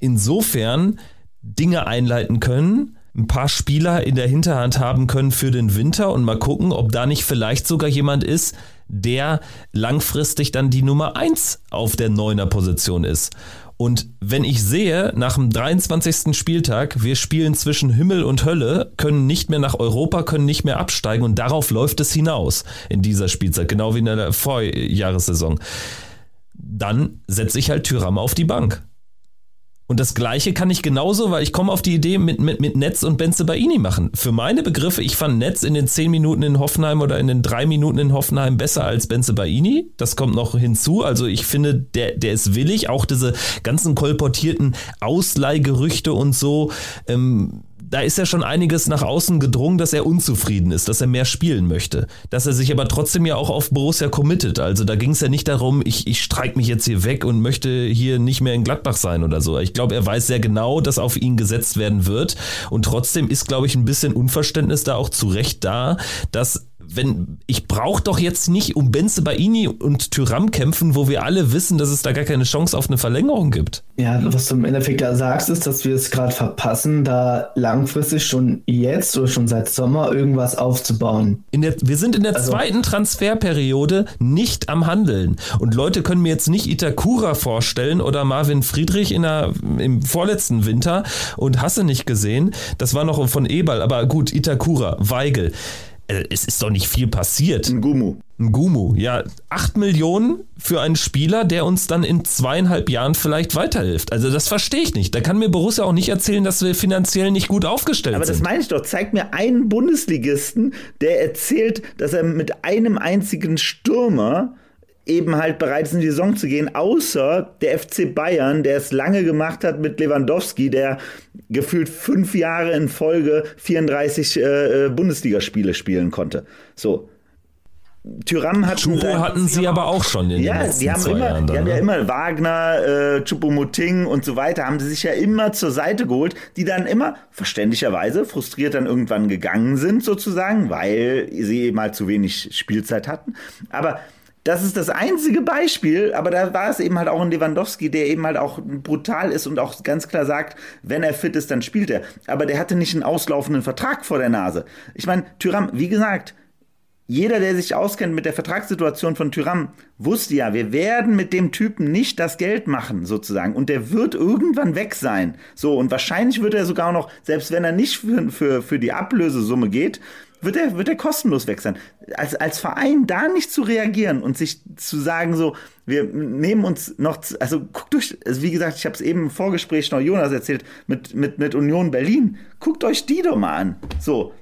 [SPEAKER 1] insofern Dinge einleiten können, ein paar Spieler in der Hinterhand haben können für den Winter und mal gucken, ob da nicht vielleicht sogar jemand ist, der langfristig dann die Nummer eins auf der Neuner Position ist. Und wenn ich sehe, nach dem 23. Spieltag, wir spielen zwischen Himmel und Hölle, können nicht mehr nach Europa, können nicht mehr absteigen und darauf läuft es hinaus in dieser Spielzeit, genau wie in der Vorjahressaison, dann setze ich halt Tyram auf die Bank. Und das Gleiche kann ich genauso, weil ich komme auf die Idee mit, mit, mit Netz und Benze Baini machen. Für meine Begriffe, ich fand Netz in den zehn Minuten in Hoffenheim oder in den drei Minuten in Hoffenheim besser als Benze Baini. Das kommt noch hinzu. Also ich finde, der, der ist willig. Auch diese ganzen kolportierten Ausleihgerüchte und so. Ähm, da ist ja schon einiges nach außen gedrungen, dass er unzufrieden ist, dass er mehr spielen möchte. Dass er sich aber trotzdem ja auch auf Borussia committet. Also da ging es ja nicht darum, ich, ich streik mich jetzt hier weg und möchte hier nicht mehr in Gladbach sein oder so. Ich glaube, er weiß sehr genau, dass auf ihn gesetzt werden wird. Und trotzdem ist, glaube ich, ein bisschen Unverständnis da auch zu Recht da, dass wenn ich brauche doch jetzt nicht um Benze Baini und Tyram kämpfen, wo wir alle wissen, dass es da gar keine Chance auf eine Verlängerung gibt.
[SPEAKER 2] Ja, was du im Endeffekt da sagst, ist, dass wir es gerade verpassen, da langfristig schon jetzt oder schon seit Sommer irgendwas aufzubauen.
[SPEAKER 1] Der, wir sind in der also, zweiten Transferperiode nicht am Handeln. Und Leute können mir jetzt nicht Itakura vorstellen oder Marvin Friedrich in der, im vorletzten Winter und hasse nicht gesehen. Das war noch von Eberl, aber gut, Itakura, Weigel. Äh, es ist doch nicht viel passiert.
[SPEAKER 3] Ein Gumu.
[SPEAKER 1] Ein Gumu, ja. Acht Millionen für einen Spieler, der uns dann in zweieinhalb Jahren vielleicht weiterhilft. Also das verstehe ich nicht. Da kann mir Borussia auch nicht erzählen, dass wir finanziell nicht gut aufgestellt
[SPEAKER 3] Aber
[SPEAKER 1] sind.
[SPEAKER 3] Aber das meine ich doch. Zeig mir einen Bundesligisten, der erzählt, dass er mit einem einzigen Stürmer eben halt bereit ist, in die Saison zu gehen, außer der FC Bayern, der es lange gemacht hat mit Lewandowski, der gefühlt fünf Jahre in Folge 34 äh, äh, Bundesligaspiele spielen konnte. So.
[SPEAKER 1] Tyram hat Chupo hatten sie aber auch schon in
[SPEAKER 3] ja,
[SPEAKER 1] den letzten
[SPEAKER 3] die haben
[SPEAKER 1] zwei
[SPEAKER 3] immer,
[SPEAKER 1] Jahren.
[SPEAKER 3] Dann, die haben ja ne? immer Wagner, äh, Chupomoting und so weiter, haben sie sich ja immer zur Seite geholt, die dann immer verständlicherweise frustriert dann irgendwann gegangen sind sozusagen, weil sie eben halt zu wenig Spielzeit hatten. Aber das ist das einzige Beispiel, aber da war es eben halt auch ein Lewandowski, der eben halt auch brutal ist und auch ganz klar sagt, wenn er fit ist, dann spielt er. Aber der hatte nicht einen auslaufenden Vertrag vor der Nase. Ich meine, Tyram, wie gesagt, jeder, der sich auskennt mit der Vertragssituation von Tyram, wusste ja, wir werden mit dem Typen nicht das Geld machen, sozusagen. Und der wird irgendwann weg sein. So, und wahrscheinlich wird er sogar noch, selbst wenn er nicht für, für, für die Ablösesumme geht, wird er, wird er kostenlos weg sein. Als, als Verein da nicht zu reagieren und sich zu sagen, so, wir nehmen uns noch, also guckt euch, also wie gesagt, ich habe es eben im Vorgespräch noch Jonas erzählt, mit, mit, mit Union Berlin, guckt euch die doch mal an. So,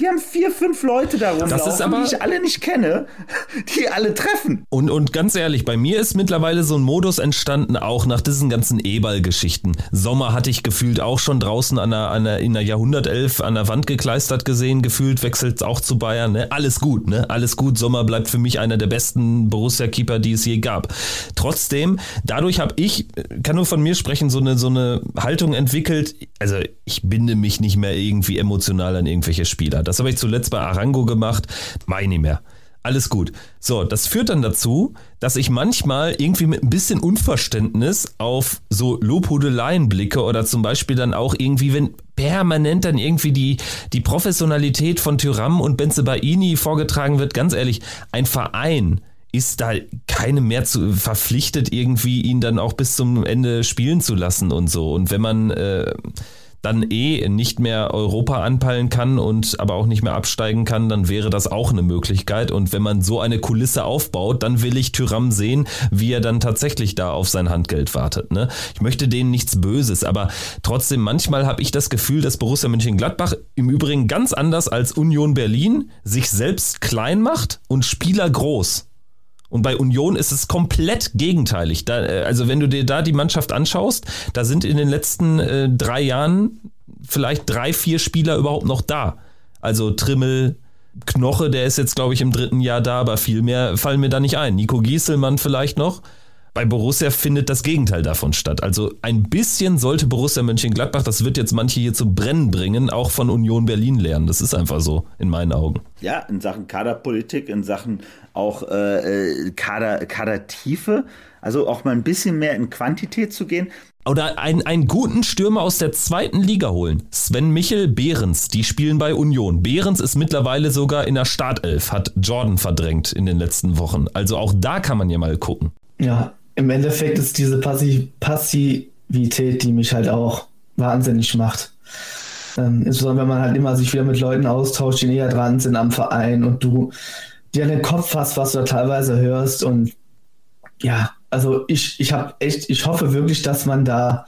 [SPEAKER 3] die haben vier, fünf Leute da rumlaufen, die ich alle nicht kenne, die alle treffen.
[SPEAKER 1] Und, und ganz ehrlich, bei mir ist mittlerweile so ein Modus entstanden, auch nach diesen ganzen E-Ball-Geschichten. Sommer hatte ich gefühlt auch schon draußen an der, an der, in der Jahrhundertelf an der Wand gekleistert gesehen, gefühlt wechselt auch zu Bayern. Ne? Alles gut, ne? Alles gut. Sommer bleibt für mich einer der besten Borussia-Keeper, die es je gab. Trotzdem, dadurch habe ich, kann nur von mir sprechen, so eine, so eine Haltung entwickelt. Also ich binde mich nicht mehr irgendwie emotional an irgendwelche Spieler. Das habe ich zuletzt bei Arango gemacht. Nicht mehr. Alles gut. So, das führt dann dazu, dass ich manchmal irgendwie mit ein bisschen Unverständnis auf so Lobhudeleien blicke oder zum Beispiel dann auch irgendwie, wenn permanent dann irgendwie die, die Professionalität von Tyram und Benzebaini vorgetragen wird. Ganz ehrlich, ein Verein ist da keine mehr zu verpflichtet, irgendwie ihn dann auch bis zum Ende spielen zu lassen und so. Und wenn man äh, dann eh nicht mehr Europa anpeilen kann und aber auch nicht mehr absteigen kann, dann wäre das auch eine Möglichkeit. Und wenn man so eine Kulisse aufbaut, dann will ich Tyram sehen, wie er dann tatsächlich da auf sein Handgeld wartet. Ne? Ich möchte denen nichts Böses, aber trotzdem manchmal habe ich das Gefühl, dass Borussia Mönchengladbach im Übrigen ganz anders als Union Berlin sich selbst klein macht und Spieler groß. Und bei Union ist es komplett gegenteilig. Da, äh, also wenn du dir da die Mannschaft anschaust, da sind in den letzten äh, drei Jahren vielleicht drei, vier Spieler überhaupt noch da. Also Trimmel, Knoche, der ist jetzt, glaube ich, im dritten Jahr da, aber viel mehr fallen mir da nicht ein. Nico Gieselmann vielleicht noch. Bei Borussia findet das Gegenteil davon statt. Also ein bisschen sollte Borussia Mönchengladbach, das wird jetzt manche hier zum Brennen bringen, auch von Union Berlin lernen. Das ist einfach so, in meinen Augen.
[SPEAKER 3] Ja, in Sachen Kaderpolitik, in Sachen auch äh, äh Kader, Kadertiefe, also auch mal ein bisschen mehr in Quantität zu gehen.
[SPEAKER 1] Oder einen, einen guten Stürmer aus der zweiten Liga holen. Sven Michel, Behrens, die spielen bei Union. Behrens ist mittlerweile sogar in der Startelf, hat Jordan verdrängt in den letzten Wochen. Also auch da kann man ja mal gucken.
[SPEAKER 2] Ja, im Endeffekt ist diese Passivität, die mich halt auch wahnsinnig macht. Ähm, insbesondere wenn man halt immer sich wieder mit Leuten austauscht, die näher dran sind am Verein und du dir an den Kopf hast, was du da teilweise hörst. Und ja, also ich, ich habe echt, ich hoffe wirklich, dass man da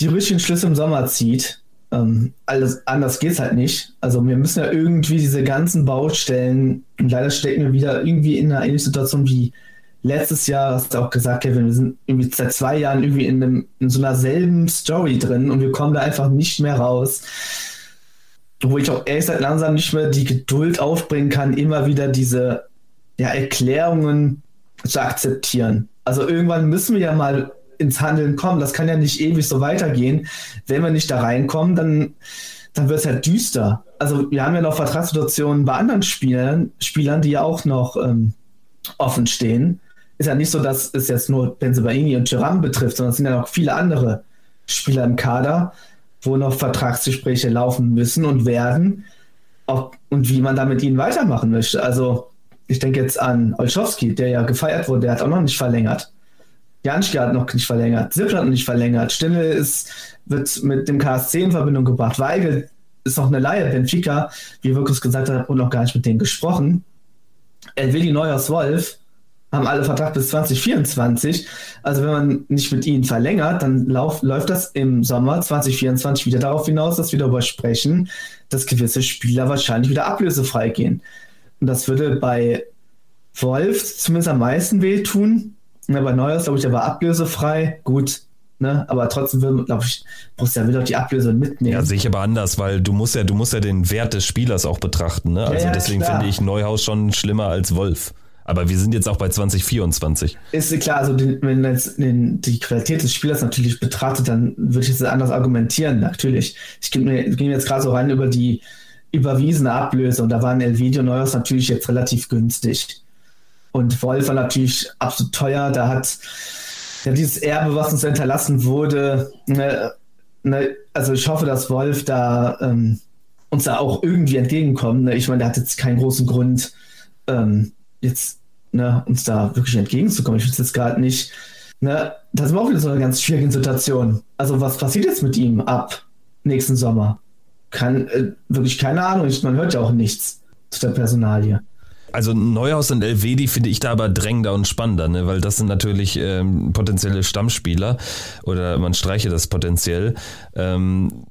[SPEAKER 2] die richtigen Schlüsse im Sommer zieht. Ähm, alles anders geht's halt nicht. Also wir müssen ja irgendwie diese ganzen Baustellen, und leider stecken wir wieder irgendwie in einer ähnlichen Situation wie letztes Jahr, hast du auch gesagt, Kevin, wir sind irgendwie seit zwei Jahren irgendwie in, einem, in so einer selben Story drin und wir kommen da einfach nicht mehr raus. Wo ich auch ehrlich gesagt langsam nicht mehr die Geduld aufbringen kann, immer wieder diese ja, Erklärungen zu akzeptieren. Also irgendwann müssen wir ja mal ins Handeln kommen. Das kann ja nicht ewig so weitergehen. Wenn wir nicht da reinkommen, dann, dann wird es halt düster. Also wir haben ja noch Vertragssituationen bei anderen Spielern, Spielern die ja auch noch ähm, offen stehen. Ist ja nicht so, dass es jetzt nur Benzebaini und Geram betrifft, sondern es sind ja noch viele andere Spieler im Kader, wo noch Vertragsgespräche laufen müssen und werden. Ob, und wie man da mit ihnen weitermachen möchte. Also ich denke jetzt an Olschowski, der ja gefeiert wurde, der hat auch noch nicht verlängert. Janschke hat noch nicht verlängert, Zippel hat noch nicht verlängert, Stimme ist, wird mit dem KSC in Verbindung gebracht, Weigel ist noch eine Laie, Benfica, wie Wirkus gesagt hat, wurde noch gar nicht mit denen gesprochen. Elvedi Neuhaus Wolf haben alle Vertrag bis 2024. Also wenn man nicht mit ihnen verlängert, dann lauf, läuft das im Sommer 2024 wieder darauf hinaus, dass wir darüber sprechen, dass gewisse Spieler wahrscheinlich wieder ablösefrei gehen. Und das würde bei Wolf zumindest am meisten wehtun. Ja, bei Neuers, glaube ich, der war ablösefrei. Gut, Ne? Aber trotzdem will, glaube ich, Borussia will doch die Ablöse mitnehmen.
[SPEAKER 1] Ja, sehe ich aber anders, weil du musst ja, du musst ja den Wert des Spielers auch betrachten. Ne? Also ja, deswegen finde ich Neuhaus schon schlimmer als Wolf. Aber wir sind jetzt auch bei 2024.
[SPEAKER 2] Ist klar, also den, wenn man jetzt den, die Qualität des Spielers natürlich betrachtet, dann würde ich jetzt anders argumentieren, natürlich. Ich gehe jetzt gerade so rein über die überwiesene Ablöse und da waren Elvidio Neuhaus natürlich jetzt relativ günstig. Und Wolf war natürlich absolut teuer. Da hat ja dieses Erbe, was uns hinterlassen wurde, ne, ne, also ich hoffe, dass Wolf da ähm, uns da auch irgendwie entgegenkommt. Ne? Ich meine, der hat jetzt keinen großen Grund, ähm, jetzt ne, uns da wirklich entgegenzukommen. Ich finde es jetzt gerade nicht. Ne, das ist auch wieder so eine ganz schwierige Situation. Also, was passiert jetzt mit ihm ab nächsten Sommer? Kann, äh, wirklich keine Ahnung. Man hört ja auch nichts zu der Personalie.
[SPEAKER 1] Also Neuhaus und Elvedi finde ich da aber drängender und spannender, ne? weil das sind natürlich ähm, potenzielle Stammspieler oder man streiche das potenziell. Ähm,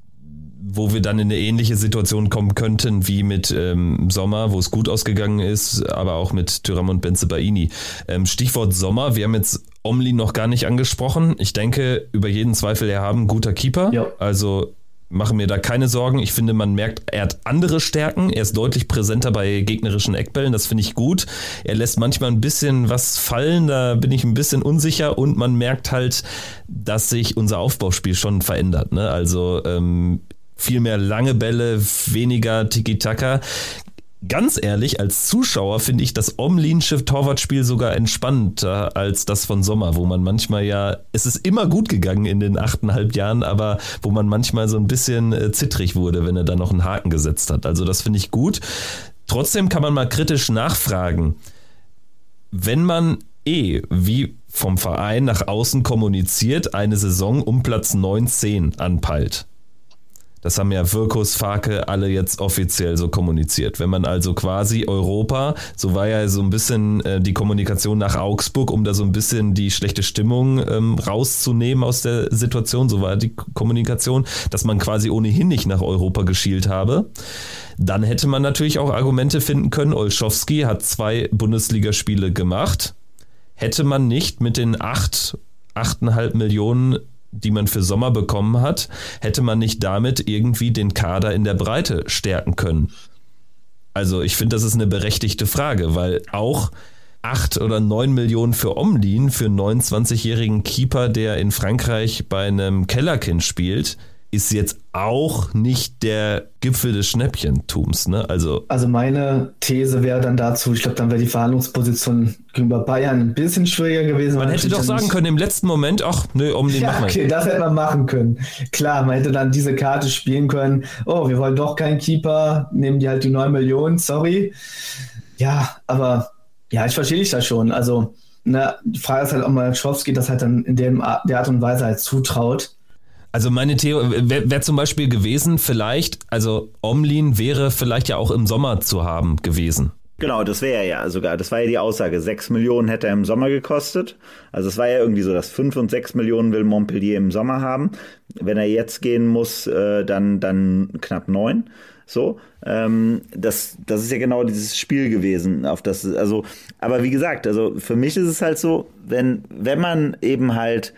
[SPEAKER 1] wo wir dann in eine ähnliche Situation kommen könnten wie mit ähm, Sommer, wo es gut ausgegangen ist, aber auch mit Tyram und Benzebaini. Ähm, Stichwort Sommer, wir haben jetzt Omli noch gar nicht angesprochen. Ich denke, über jeden Zweifel, er haben guter Keeper. Ja. Also mache mir da keine Sorgen. Ich finde, man merkt, er hat andere Stärken. Er ist deutlich präsenter bei gegnerischen Eckbällen. Das finde ich gut. Er lässt manchmal ein bisschen was fallen. Da bin ich ein bisschen unsicher. Und man merkt halt, dass sich unser Aufbauspiel schon verändert. Ne? Also ähm, viel mehr lange Bälle, weniger Tiki-Taka. Ganz ehrlich, als Zuschauer finde ich das Omlinsche Torwartspiel sogar entspannter als das von Sommer, wo man manchmal ja, es ist immer gut gegangen in den achteinhalb Jahren, aber wo man manchmal so ein bisschen äh, zittrig wurde, wenn er da noch einen Haken gesetzt hat. Also das finde ich gut. Trotzdem kann man mal kritisch nachfragen. Wenn man eh, wie vom Verein nach außen kommuniziert, eine Saison um Platz 9, 10 anpeilt, das haben ja Wirkus, Farke alle jetzt offiziell so kommuniziert. Wenn man also quasi Europa, so war ja so ein bisschen äh, die Kommunikation nach Augsburg, um da so ein bisschen die schlechte Stimmung ähm, rauszunehmen aus der Situation, so war die Kommunikation, dass man quasi ohnehin nicht nach Europa geschielt habe. Dann hätte man natürlich auch Argumente finden können. Olschowski hat zwei Bundesligaspiele gemacht. Hätte man nicht mit den acht, achteinhalb Millionen die man für Sommer bekommen hat, hätte man nicht damit irgendwie den Kader in der Breite stärken können? Also ich finde, das ist eine berechtigte Frage, weil auch acht oder neun Millionen für Omlin, für einen 29-jährigen Keeper, der in Frankreich bei einem Kellerkind spielt, ist jetzt auch nicht der Gipfel des Schnäppchentums. Ne? Also,
[SPEAKER 2] also meine These wäre dann dazu, ich glaube, dann wäre die Verhandlungsposition gegenüber Bayern ein bisschen schwieriger gewesen.
[SPEAKER 1] Man hätte doch sagen können im letzten Moment, ach nö, um den
[SPEAKER 2] ja, machen. Okay, das hätte man machen können. Klar, man hätte dann diese Karte spielen können, oh, wir wollen doch keinen Keeper, nehmen die halt die 9 Millionen, sorry. Ja, aber ja, ich verstehe dich da schon. Also, ne, die Frage ist halt, ob man Schowski das halt dann in dem, der Art und Weise halt zutraut.
[SPEAKER 1] Also meine Theorie wäre wär zum Beispiel gewesen, vielleicht, also Omlin wäre vielleicht ja auch im Sommer zu haben gewesen.
[SPEAKER 3] Genau, das wäre ja sogar, das war ja die Aussage. Sechs Millionen hätte er im Sommer gekostet. Also es war ja irgendwie so, dass fünf und sechs Millionen will Montpellier im Sommer haben. Wenn er jetzt gehen muss, äh, dann, dann knapp neun. So, ähm, das, das ist ja genau dieses Spiel gewesen, auf das, also, aber wie gesagt, also für mich ist es halt so, wenn, wenn man eben halt,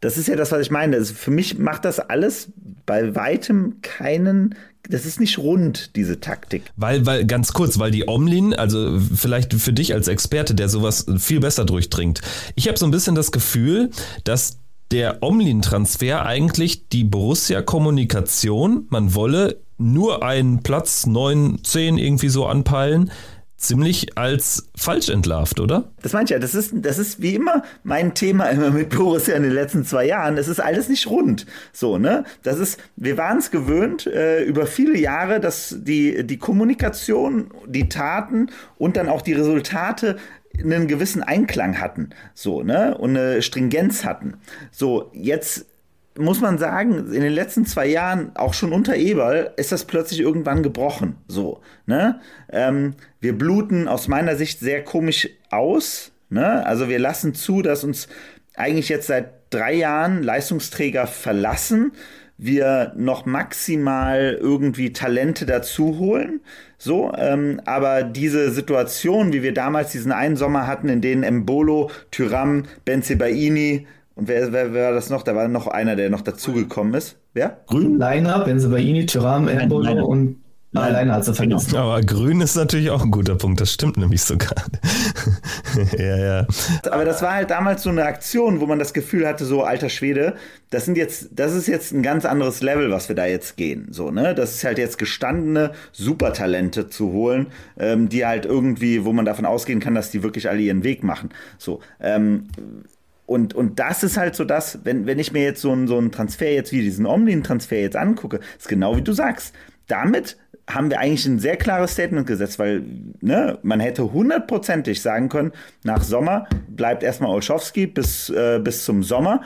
[SPEAKER 3] das ist ja das, was ich meine. Also für mich macht das alles bei weitem keinen, das ist nicht rund, diese Taktik.
[SPEAKER 1] Weil, weil, ganz kurz, weil die Omlin, also vielleicht für dich als Experte, der sowas viel besser durchdringt, ich habe so ein bisschen das Gefühl, dass der Omlin-Transfer eigentlich die Borussia-Kommunikation, man wolle nur einen Platz 9, 10 irgendwie so anpeilen, ziemlich als falsch entlarvt, oder?
[SPEAKER 3] Das meinte ich ja. Das ist, das ist wie immer mein Thema immer mit Borussia in den letzten zwei Jahren. Es ist alles nicht rund. So, ne? Das ist, wir waren es gewöhnt, äh, über viele Jahre, dass die, die Kommunikation, die Taten und dann auch die Resultate einen gewissen Einklang hatten, so, ne, und eine Stringenz hatten. So, jetzt muss man sagen, in den letzten zwei Jahren, auch schon unter Eberl, ist das plötzlich irgendwann gebrochen. So, ne? Ähm, wir bluten aus meiner Sicht sehr komisch aus. Ne? Also wir lassen zu, dass uns eigentlich jetzt seit drei Jahren Leistungsträger verlassen wir noch maximal irgendwie Talente dazu holen. So, ähm, aber diese Situation, wie wir damals diesen einen Sommer hatten, in denen Embolo, Tyram, Benzebaini und wer, wer, wer war das noch? Da war noch einer, der noch dazugekommen ist. Wer?
[SPEAKER 2] Grün? Leiner, Benzebaini, Tyram, Embolo und Nein, alleine hat sie vergessen.
[SPEAKER 1] Genau. Aber grün ist natürlich auch ein guter Punkt, das stimmt nämlich sogar.
[SPEAKER 3] ja, ja. Aber das war halt damals so eine Aktion, wo man das Gefühl hatte, so alter Schwede, das sind jetzt, das ist jetzt ein ganz anderes Level, was wir da jetzt gehen. So, ne? Das ist halt jetzt gestandene Supertalente zu holen, ähm, die halt irgendwie, wo man davon ausgehen kann, dass die wirklich alle ihren Weg machen. So, ähm, und, und das ist halt so das, wenn, wenn ich mir jetzt so einen, so einen Transfer jetzt wie diesen Omlin-Transfer jetzt angucke, ist genau wie du sagst. Damit haben wir eigentlich ein sehr klares Statement gesetzt, weil ne, man hätte hundertprozentig sagen können, nach Sommer bleibt erstmal Olschowski bis, äh, bis zum Sommer.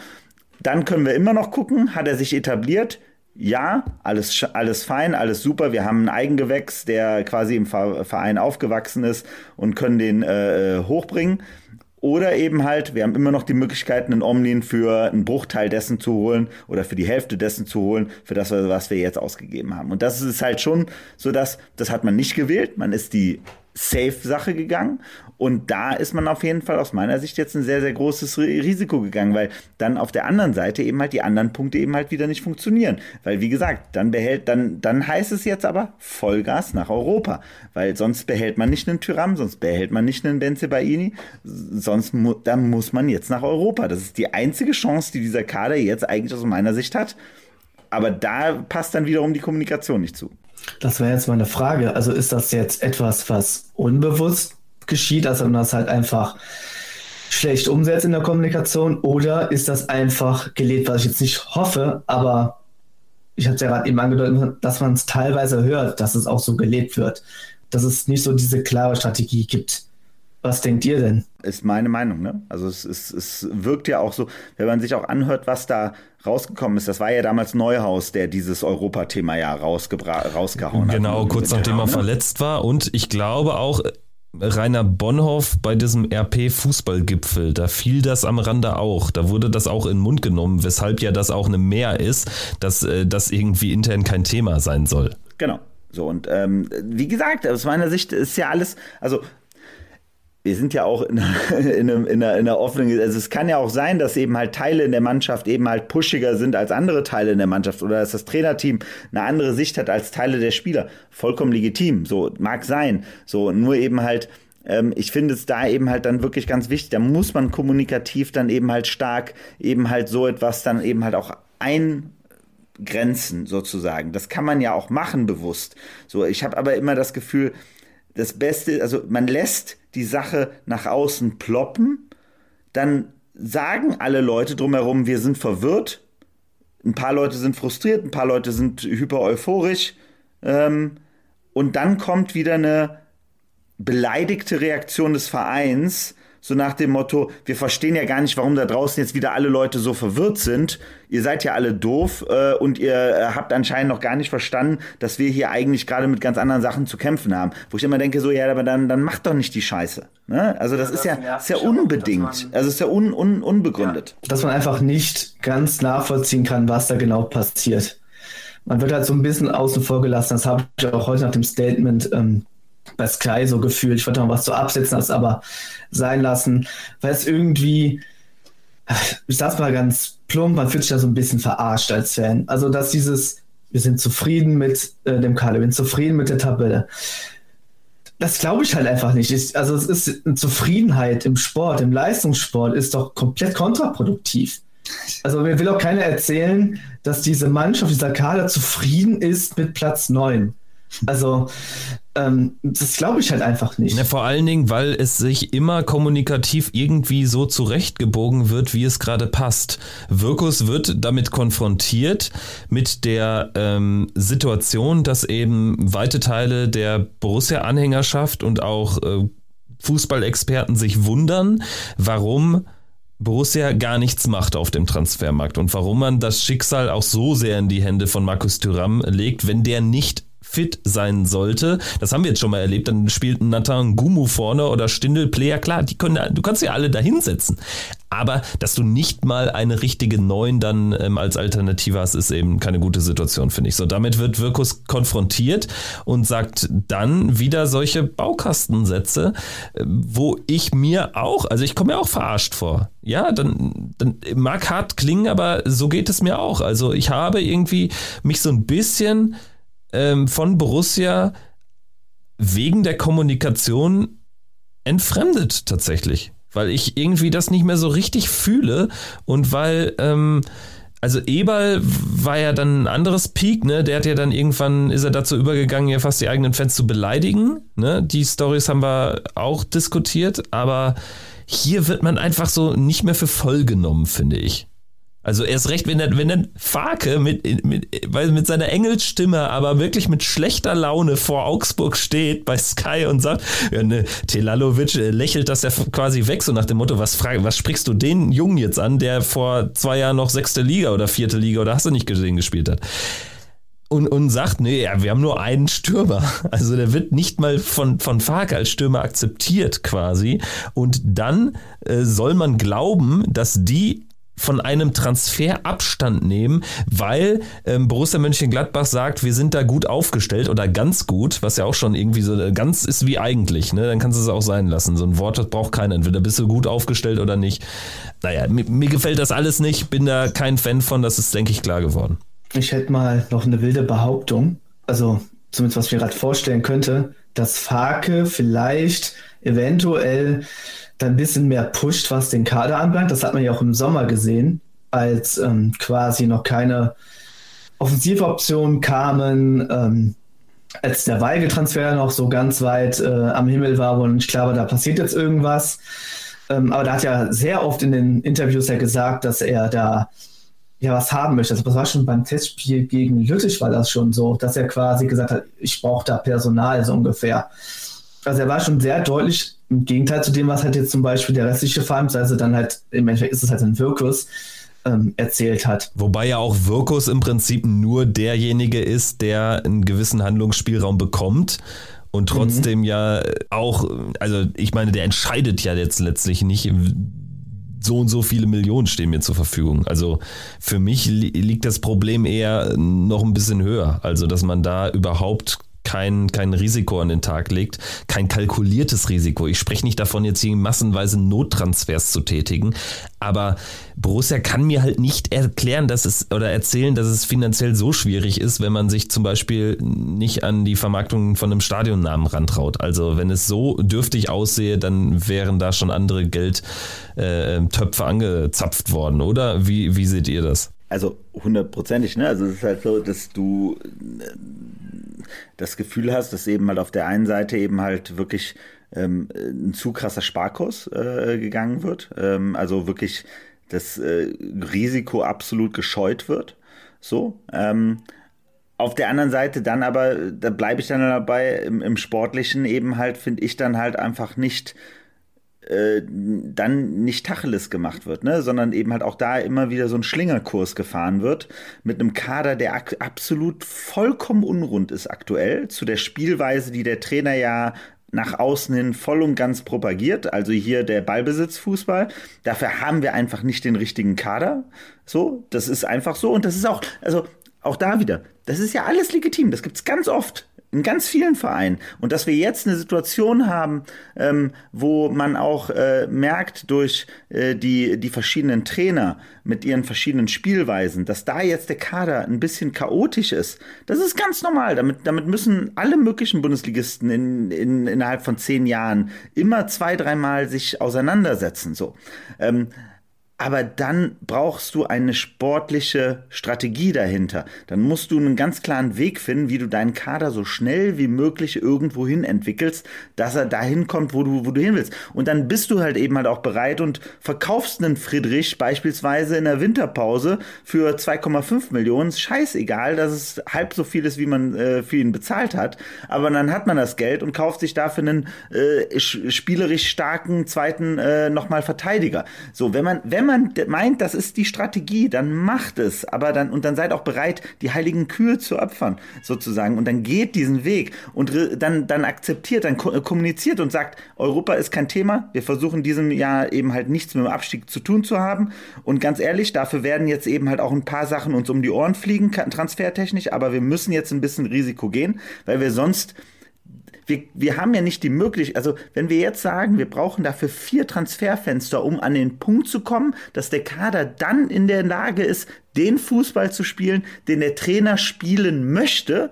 [SPEAKER 3] Dann können wir immer noch gucken, hat er sich etabliert? Ja, alles, alles fein, alles super. Wir haben einen Eigengewächs, der quasi im Verein aufgewachsen ist und können den äh, äh hochbringen. Oder eben halt, wir haben immer noch die Möglichkeit, einen Omnin für einen Bruchteil dessen zu holen oder für die Hälfte dessen zu holen, für das, was wir jetzt ausgegeben haben. Und das ist halt schon so, dass das hat man nicht gewählt. Man ist die Safe-Sache gegangen. Und da ist man auf jeden Fall aus meiner Sicht jetzt ein sehr, sehr großes Risiko gegangen, weil dann auf der anderen Seite eben halt die anderen Punkte eben halt wieder nicht funktionieren. Weil, wie gesagt, dann behält, dann, dann heißt es jetzt aber Vollgas nach Europa. Weil sonst behält man nicht einen Tyram, sonst behält man nicht einen Benzebaini, sonst mu dann muss man jetzt nach Europa. Das ist die einzige Chance, die dieser Kader jetzt eigentlich aus meiner Sicht hat. Aber da passt dann wiederum die Kommunikation nicht zu.
[SPEAKER 2] Das wäre jetzt meine Frage. Also ist das jetzt etwas, was unbewusst geschieht, also man das halt einfach schlecht umsetzt in der Kommunikation, oder ist das einfach gelebt, was ich jetzt nicht hoffe, aber ich hatte ja gerade eben angedeutet, dass man es teilweise hört, dass es auch so gelebt wird, dass es nicht so diese klare Strategie gibt. Was denkt ihr denn?
[SPEAKER 3] Ist meine Meinung, ne? Also es, es, es wirkt ja auch so, wenn man sich auch anhört, was da rausgekommen ist. Das war ja damals Neuhaus, der dieses Europathema ja rausgehauen
[SPEAKER 1] hat. Genau, kurz nachdem er verletzt war. Und ich glaube auch, Rainer Bonhoff bei diesem RP-Fußballgipfel, da fiel das am Rande auch. Da wurde das auch in den Mund genommen, weshalb ja das auch eine Mehr ist, dass äh, das irgendwie intern kein Thema sein soll.
[SPEAKER 3] Genau. So, und ähm, wie gesagt, aus meiner Sicht ist ja alles, also wir sind ja auch in, in, in, in, einer, offenen, also es kann ja auch sein, dass eben halt Teile in der Mannschaft eben halt pushiger sind als andere Teile in der Mannschaft oder dass das Trainerteam eine andere Sicht hat als Teile der Spieler. Vollkommen legitim, so mag sein. So, nur eben halt, ähm, ich finde es da eben halt dann wirklich ganz wichtig, da muss man kommunikativ dann eben halt stark eben halt so etwas dann eben halt auch ein Grenzen sozusagen. Das kann man ja auch machen bewusst. So, ich habe aber immer das Gefühl, das Beste, also man lässt die Sache nach außen ploppen, dann sagen alle Leute drumherum, wir sind verwirrt. Ein paar Leute sind frustriert, ein paar Leute sind hyper euphorisch. Ähm, und dann kommt wieder eine beleidigte Reaktion des Vereins so nach dem Motto, wir verstehen ja gar nicht, warum da draußen jetzt wieder alle Leute so verwirrt sind. Ihr seid ja alle doof äh, und ihr äh, habt anscheinend noch gar nicht verstanden, dass wir hier eigentlich gerade mit ganz anderen Sachen zu kämpfen haben. Wo ich immer denke, so, ja, aber dann, dann macht doch nicht die Scheiße. Ne? Also das, ja, das ist ja, ist ja unbedingt. also ist ja un, un, unbegründet.
[SPEAKER 2] Ja, dass man einfach nicht ganz nachvollziehen kann, was da genau passiert. Man wird halt so ein bisschen außen vor gelassen. Das habe ich auch heute nach dem Statement ähm, bei Sky so gefühlt. Ich wollte noch was zu absetzen, das aber sein lassen, weil es irgendwie, ich sag's mal ganz plump, man fühlt sich da so ein bisschen verarscht als Fan. Also, dass dieses, wir sind zufrieden mit äh, dem Kader, wir sind zufrieden mit der Tabelle. Das glaube ich halt einfach nicht. Ich, also, es ist eine Zufriedenheit im Sport, im Leistungssport ist doch komplett kontraproduktiv. Also mir will auch keiner erzählen, dass diese Mannschaft, dieser Kader zufrieden ist mit Platz 9. Also ähm, das glaube ich halt einfach nicht.
[SPEAKER 1] Ja, vor allen Dingen, weil es sich immer kommunikativ irgendwie so zurechtgebogen wird, wie es gerade passt. Wirkus wird damit konfrontiert mit der ähm, Situation, dass eben weite Teile der Borussia-Anhängerschaft und auch äh, Fußballexperten sich wundern, warum Borussia gar nichts macht auf dem Transfermarkt und warum man das Schicksal auch so sehr in die Hände von Markus Thüram legt, wenn der nicht fit sein sollte. Das haben wir jetzt schon mal erlebt. Dann spielt Nathan Gumu vorne oder Stindel Player. Klar, die können, du kannst ja alle da hinsetzen. Aber dass du nicht mal eine richtige Neun dann ähm, als Alternative hast, ist eben keine gute Situation, finde ich. So, damit wird Wirkus konfrontiert und sagt dann wieder solche Baukastensätze, äh, wo ich mir auch, also ich komme mir auch verarscht vor. Ja, dann, dann mag hart klingen, aber so geht es mir auch. Also ich habe irgendwie mich so ein bisschen ähm, von Borussia wegen der Kommunikation entfremdet tatsächlich, weil ich irgendwie das nicht mehr so richtig fühle und weil ähm, also Eberl war ja dann ein anderes Peak, ne? Der hat ja dann irgendwann, ist er dazu übergegangen, ja fast die eigenen Fans zu beleidigen. Ne? Die Stories haben wir auch diskutiert, aber hier wird man einfach so nicht mehr für voll genommen, finde ich. Also erst recht, wenn dann, wenn dann Farke mit, mit, mit seiner Engelsstimme, aber wirklich mit schlechter Laune vor Augsburg steht bei Sky und sagt, ja, ne, Telalovic äh, lächelt das ja quasi weg, so nach dem Motto, was, frag, was sprichst du den Jungen jetzt an, der vor zwei Jahren noch sechste Liga oder vierte Liga oder hast du nicht gesehen gespielt hat? Und, und sagt, nee, ja, wir haben nur einen Stürmer. Also der wird nicht mal von, von Farke als Stürmer akzeptiert quasi. Und dann äh, soll man glauben, dass die von einem Transfer Abstand nehmen, weil ähm, Borussia Mönchengladbach sagt, wir sind da gut aufgestellt oder ganz gut, was ja auch schon irgendwie so äh, ganz ist wie eigentlich, ne? Dann kannst du es auch sein lassen. So ein Wort das braucht keiner. Entweder bist du gut aufgestellt oder nicht. Naja, mir, mir gefällt das alles nicht, bin da kein Fan von, das ist, denke ich, klar geworden.
[SPEAKER 2] Ich hätte mal noch eine wilde Behauptung, also zumindest was ich mir gerade vorstellen könnte, dass Farke vielleicht eventuell ein bisschen mehr pusht, was den Kader anbelangt. Das hat man ja auch im Sommer gesehen, als ähm, quasi noch keine Offensivoptionen kamen, ähm, als der Weigel-Transfer noch so ganz weit äh, am Himmel war, nicht klar war, da passiert jetzt irgendwas. Ähm, aber da hat er sehr oft in den Interviews ja gesagt, dass er da ja was haben möchte. Also das war schon beim Testspiel gegen Lüttich war das schon so, dass er quasi gesagt hat, ich brauche da Personal so ungefähr. Also er war schon sehr deutlich im Gegenteil zu dem, was halt jetzt zum Beispiel der restliche Farms, also dann halt, im Endeffekt ist es halt ein Wirkus, ähm, erzählt hat.
[SPEAKER 1] Wobei ja auch Wirkus im Prinzip nur derjenige ist, der einen gewissen Handlungsspielraum bekommt und trotzdem mhm. ja auch, also ich meine, der entscheidet ja jetzt letztlich nicht, so und so viele Millionen stehen mir zur Verfügung. Also für mich li liegt das Problem eher noch ein bisschen höher. Also dass man da überhaupt kein, kein Risiko an den Tag legt, kein kalkuliertes Risiko. Ich spreche nicht davon, jetzt hier massenweise Nottransfers zu tätigen, aber Borussia kann mir halt nicht erklären, dass es oder erzählen, dass es finanziell so schwierig ist, wenn man sich zum Beispiel nicht an die Vermarktung von einem Stadionnamen rantraut. Also wenn es so dürftig aussehe, dann wären da schon andere Geldtöpfe äh, angezapft worden, oder? Wie, wie seht ihr das?
[SPEAKER 3] Also hundertprozentig, ne? Also es ist halt so, dass du das Gefühl hast, dass eben halt auf der einen Seite eben halt wirklich ähm, ein zu krasser Sparkurs äh, gegangen wird. Ähm, also wirklich das äh, Risiko absolut gescheut wird. So. Ähm, auf der anderen Seite dann aber, da bleibe ich dann dabei, im, im Sportlichen eben halt, finde ich dann halt einfach nicht äh, dann nicht Tacheles gemacht wird, ne? sondern eben halt auch da immer wieder so ein Schlingerkurs gefahren wird mit einem Kader, der absolut vollkommen unrund ist aktuell zu der Spielweise, die der Trainer ja nach außen hin voll und ganz propagiert, also hier der Ballbesitzfußball. Dafür haben wir einfach nicht den richtigen Kader. So, das ist einfach so und das ist auch, also auch da wieder, das ist ja alles legitim, das gibt's ganz oft in ganz vielen Vereinen. Und dass wir jetzt eine Situation haben, ähm, wo man auch äh, merkt durch äh, die, die verschiedenen Trainer mit ihren verschiedenen Spielweisen, dass da jetzt der Kader ein bisschen chaotisch ist, das ist ganz normal. Damit, damit müssen alle möglichen Bundesligisten in, in, innerhalb von zehn Jahren immer zwei, dreimal sich auseinandersetzen. So. Ähm, aber dann brauchst du eine sportliche Strategie dahinter. Dann musst du einen ganz klaren Weg finden, wie du deinen Kader so schnell wie möglich irgendwo hin entwickelst, dass er dahin kommt, wo du, wo du hin willst. Und dann bist du halt eben halt auch bereit und verkaufst einen Friedrich beispielsweise in der Winterpause für 2,5 Millionen. Scheißegal, dass es halb so viel ist, wie man äh, für ihn bezahlt hat. Aber dann hat man das Geld und kauft sich dafür einen äh, spielerisch starken zweiten äh, nochmal Verteidiger. So, wenn man, wenn man man meint, das ist die Strategie, dann macht es. Aber dann, und dann seid auch bereit, die heiligen Kühe zu opfern, sozusagen. Und dann geht diesen Weg und dann, dann akzeptiert, dann kommuniziert und sagt, Europa ist kein Thema. Wir versuchen diesem Jahr eben halt nichts mit dem Abstieg zu tun zu haben. Und ganz ehrlich, dafür werden jetzt eben halt auch ein paar Sachen uns um die Ohren fliegen, transfertechnisch. Aber wir müssen jetzt ein bisschen Risiko gehen, weil wir sonst wir, wir haben ja nicht die Möglichkeit, also wenn wir jetzt sagen, wir brauchen dafür vier Transferfenster, um an den Punkt zu kommen, dass der Kader dann in der Lage ist, den Fußball zu spielen, den der Trainer spielen möchte,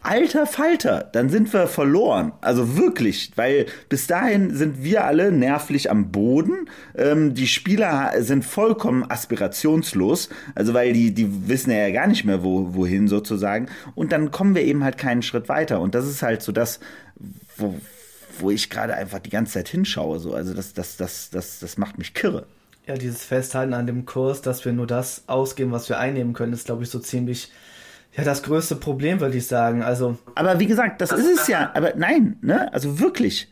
[SPEAKER 3] alter Falter, dann sind wir verloren. Also wirklich, weil bis dahin sind wir alle nervlich am Boden. Ähm, die Spieler sind vollkommen aspirationslos, also weil die, die wissen ja gar nicht mehr, wo, wohin sozusagen. Und dann kommen wir eben halt keinen Schritt weiter. Und das ist halt so das, wo, wo ich gerade einfach die ganze Zeit hinschaue. So. Also das, das, das, das, das macht mich kirre.
[SPEAKER 2] Ja, dieses Festhalten an dem Kurs, dass wir nur das ausgeben, was wir einnehmen können, ist, glaube ich, so ziemlich ja, das größte Problem, würde ich sagen. Also.
[SPEAKER 3] Aber wie gesagt, das, das ist es ja. Aber nein, ne? Also wirklich.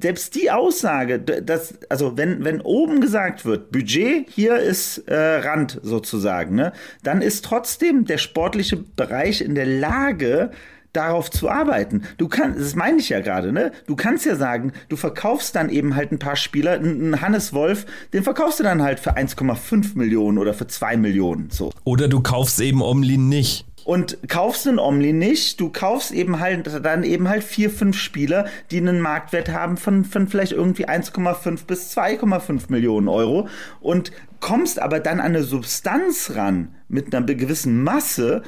[SPEAKER 3] Selbst die Aussage, dass, also wenn, wenn oben gesagt wird, Budget, hier ist äh, Rand sozusagen, ne, dann ist trotzdem der sportliche Bereich in der Lage, darauf zu arbeiten. Du kannst, das meine ich ja gerade, ne? Du kannst ja sagen, du verkaufst dann eben halt ein paar Spieler, einen Hannes Wolf, den verkaufst du dann halt für 1,5 Millionen oder für 2 Millionen, so.
[SPEAKER 1] Oder du kaufst eben Omlin nicht
[SPEAKER 3] und kaufst den Omni nicht, du kaufst eben halt dann eben halt vier, fünf Spieler, die einen Marktwert haben von, von vielleicht irgendwie 1,5 bis 2,5 Millionen Euro und kommst aber dann an eine Substanz ran mit einer gewissen Masse,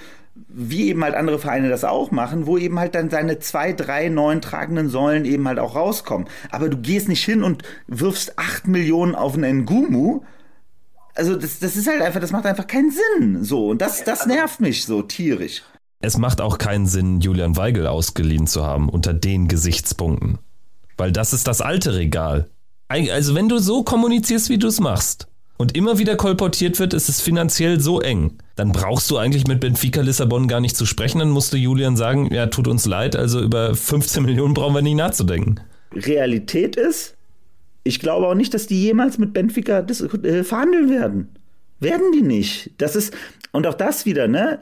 [SPEAKER 3] wie eben halt andere Vereine das auch machen, wo eben halt dann seine zwei, drei neuen tragenden Säulen eben halt auch rauskommen. Aber du gehst nicht hin und wirfst acht Millionen auf einen Ngumu, also das, das ist halt einfach, das macht einfach keinen Sinn. So, und das, das nervt mich so tierisch.
[SPEAKER 1] Es macht auch keinen Sinn, Julian Weigel ausgeliehen zu haben unter den Gesichtspunkten. Weil das ist das alte Regal. Also wenn du so kommunizierst, wie du es machst, und immer wieder kolportiert wird, ist es finanziell so eng, dann brauchst du eigentlich mit Benfica Lissabon gar nicht zu sprechen. Dann musste Julian sagen, ja, tut uns leid, also über 15 Millionen brauchen wir nicht nachzudenken.
[SPEAKER 3] Realität ist, ich glaube auch nicht, dass die jemals mit Benfica das, äh, verhandeln werden. Werden die nicht. Das ist, und auch das wieder, ne?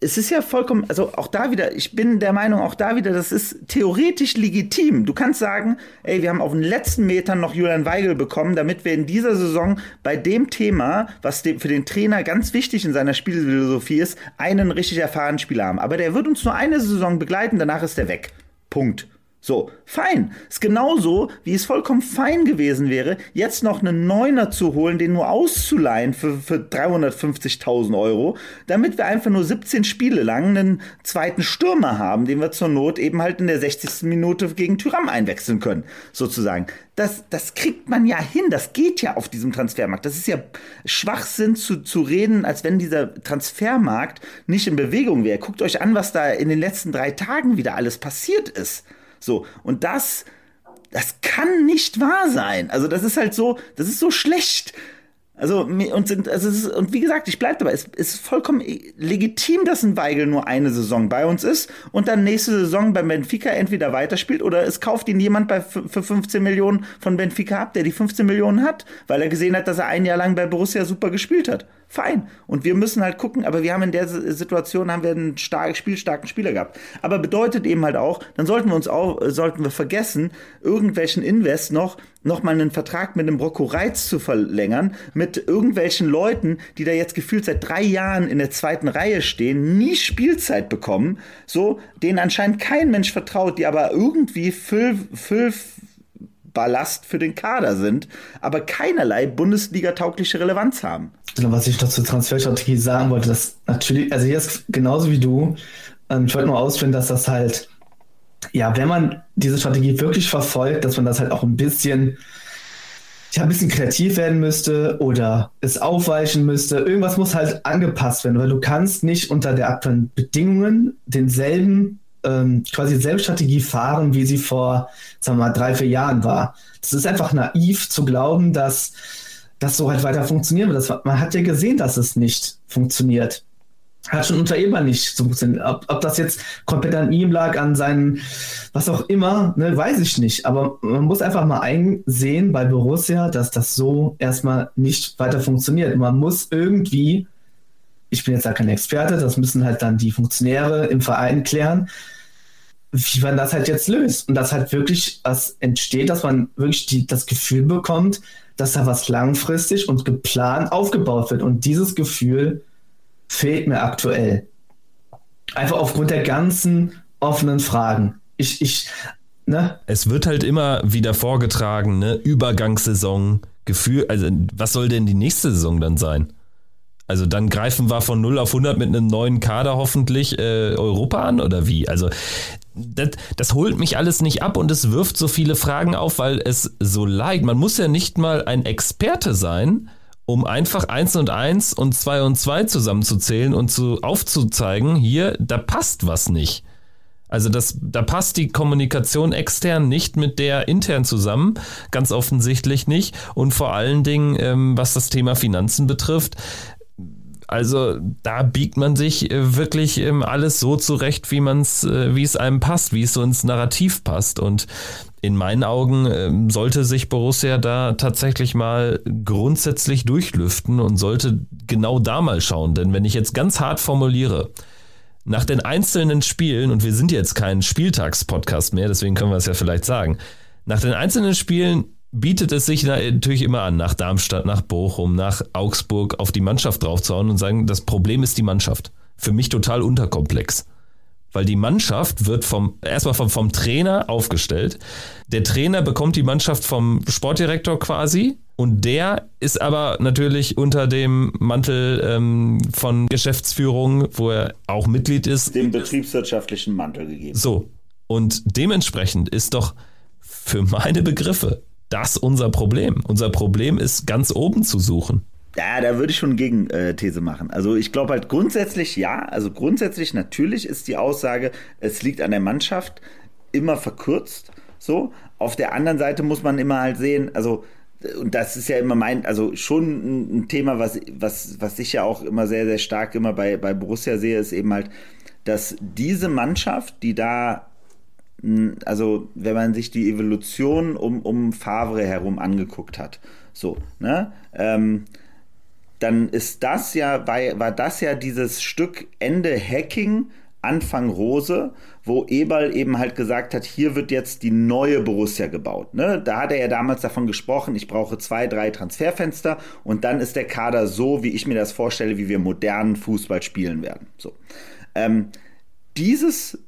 [SPEAKER 3] Es ist ja vollkommen, also auch da wieder, ich bin der Meinung, auch da wieder, das ist theoretisch legitim. Du kannst sagen, ey, wir haben auf den letzten Metern noch Julian Weigel bekommen, damit wir in dieser Saison bei dem Thema, was für den Trainer ganz wichtig in seiner Spielphilosophie ist, einen richtig erfahrenen Spieler haben. Aber der wird uns nur eine Saison begleiten, danach ist er weg. Punkt. So, fein. Ist genauso, wie es vollkommen fein gewesen wäre, jetzt noch einen Neuner zu holen, den nur auszuleihen für, für 350.000 Euro, damit wir einfach nur 17 Spiele lang einen zweiten Stürmer haben, den wir zur Not eben halt in der 60. Minute gegen Tyram einwechseln können, sozusagen. Das, das kriegt man ja hin, das geht ja auf diesem Transfermarkt. Das ist ja Schwachsinn zu, zu reden, als wenn dieser Transfermarkt nicht in Bewegung wäre. Guckt euch an, was da in den letzten drei Tagen wieder alles passiert ist. So, und das, das kann nicht wahr sein. Also das ist halt so, das ist so schlecht. Also, und, sind, also ist, und wie gesagt, ich bleibe dabei, es ist vollkommen legitim, dass ein Weigel nur eine Saison bei uns ist und dann nächste Saison beim Benfica entweder weiterspielt oder es kauft ihn jemand bei, für 15 Millionen von Benfica ab, der die 15 Millionen hat, weil er gesehen hat, dass er ein Jahr lang bei Borussia super gespielt hat fein. Und wir müssen halt gucken, aber wir haben in der Situation haben wir einen stark, spielstarken Spieler gehabt. Aber bedeutet eben halt auch, dann sollten wir uns auch, sollten wir vergessen, irgendwelchen Invest noch, noch mal einen Vertrag mit dem Rocco Reitz zu verlängern, mit irgendwelchen Leuten, die da jetzt gefühlt seit drei Jahren in der zweiten Reihe stehen, nie Spielzeit bekommen, so, denen anscheinend kein Mensch vertraut, die aber irgendwie Füll, Füll, für den Kader sind, aber keinerlei Bundesliga-taugliche Relevanz haben.
[SPEAKER 2] Genau, was ich noch zur Transferstrategie sagen wollte, dass natürlich, also jetzt genauso wie du, ähm, ich wollte nur ausführen, dass das halt, ja, wenn man diese Strategie wirklich verfolgt, dass man das halt auch ein bisschen, ja, ein bisschen kreativ werden müsste oder es aufweichen müsste. Irgendwas muss halt angepasst werden, weil du kannst nicht unter der aktuellen Bedingungen denselben ähm, quasi dieselbe Strategie fahren, wie sie vor, sagen wir mal, drei, vier Jahren war. Das ist einfach naiv zu glauben, dass das so halt weiter funktionieren wird. Das, man hat ja gesehen, dass es nicht funktioniert. Hat schon unter Eber nicht so funktioniert. Ob, ob das jetzt komplett an ihm lag, an seinen, was auch immer, ne, weiß ich nicht. Aber man muss einfach mal einsehen bei Borussia, dass das so erstmal nicht weiter funktioniert. Man muss irgendwie ich bin jetzt da kein Experte, das müssen halt dann die Funktionäre im Verein klären, wie man das halt jetzt löst. Und dass halt wirklich was entsteht, dass man wirklich die, das Gefühl bekommt, dass da was langfristig und geplant aufgebaut wird. Und dieses Gefühl fehlt mir aktuell. Einfach aufgrund der ganzen offenen Fragen. Ich, ich,
[SPEAKER 1] ne? Es wird halt immer wieder vorgetragen, ne? Übergangssaison, Gefühl, also was soll denn die nächste Saison dann sein? Also dann greifen wir von 0 auf 100 mit einem neuen Kader hoffentlich äh, Europa an oder wie? Also das, das, holt mich alles nicht ab und es wirft so viele Fragen auf, weil es so leicht, man muss ja nicht mal ein Experte sein, um einfach 1 und 1 und 2 und 2 zusammenzuzählen und zu, aufzuzeigen, hier, da passt was nicht. Also das, da passt die Kommunikation extern nicht mit der intern zusammen, ganz offensichtlich nicht. Und vor allen Dingen, ähm, was das Thema Finanzen betrifft, also da biegt man sich äh, wirklich ähm, alles so zurecht, wie man es, äh, wie es einem passt, wie es so ins Narrativ passt. Und in meinen Augen ähm, sollte sich Borussia da tatsächlich mal grundsätzlich durchlüften und sollte genau da mal schauen. Denn wenn ich jetzt ganz hart formuliere, nach den einzelnen Spielen, und wir sind jetzt kein Spieltagspodcast mehr, deswegen können wir es ja vielleicht sagen, nach den einzelnen Spielen bietet es sich natürlich immer an, nach Darmstadt, nach Bochum, nach Augsburg auf die Mannschaft draufzuhauen und sagen, das Problem ist die Mannschaft. Für mich total unterkomplex. Weil die Mannschaft wird vom, erstmal vom, vom Trainer aufgestellt. Der Trainer bekommt die Mannschaft vom Sportdirektor quasi. Und der ist aber natürlich unter dem Mantel ähm, von Geschäftsführung, wo er auch Mitglied ist.
[SPEAKER 3] Dem betriebswirtschaftlichen Mantel gegeben.
[SPEAKER 1] So. Und dementsprechend ist doch für meine Begriffe das unser Problem. Unser Problem ist ganz oben zu suchen.
[SPEAKER 3] Ja, da würde ich schon Gegenthese machen. Also ich glaube halt grundsätzlich ja, also grundsätzlich natürlich ist die Aussage, es liegt an der Mannschaft immer verkürzt. So. Auf der anderen Seite muss man immer halt sehen, also und das ist ja immer mein, also schon ein Thema, was, was, was ich ja auch immer sehr, sehr stark immer bei, bei Borussia sehe, ist eben halt, dass diese Mannschaft, die da also wenn man sich die Evolution um, um Favre herum angeguckt hat, so, ne, ähm, dann ist das ja, war, war das ja dieses Stück Ende Hacking, Anfang Rose, wo Eberl eben halt gesagt hat, hier wird jetzt die neue Borussia gebaut. Ne? Da hat er ja damals davon gesprochen, ich brauche zwei, drei Transferfenster und dann ist der Kader so, wie ich mir das vorstelle, wie wir modernen Fußball spielen werden. So. Ähm, dieses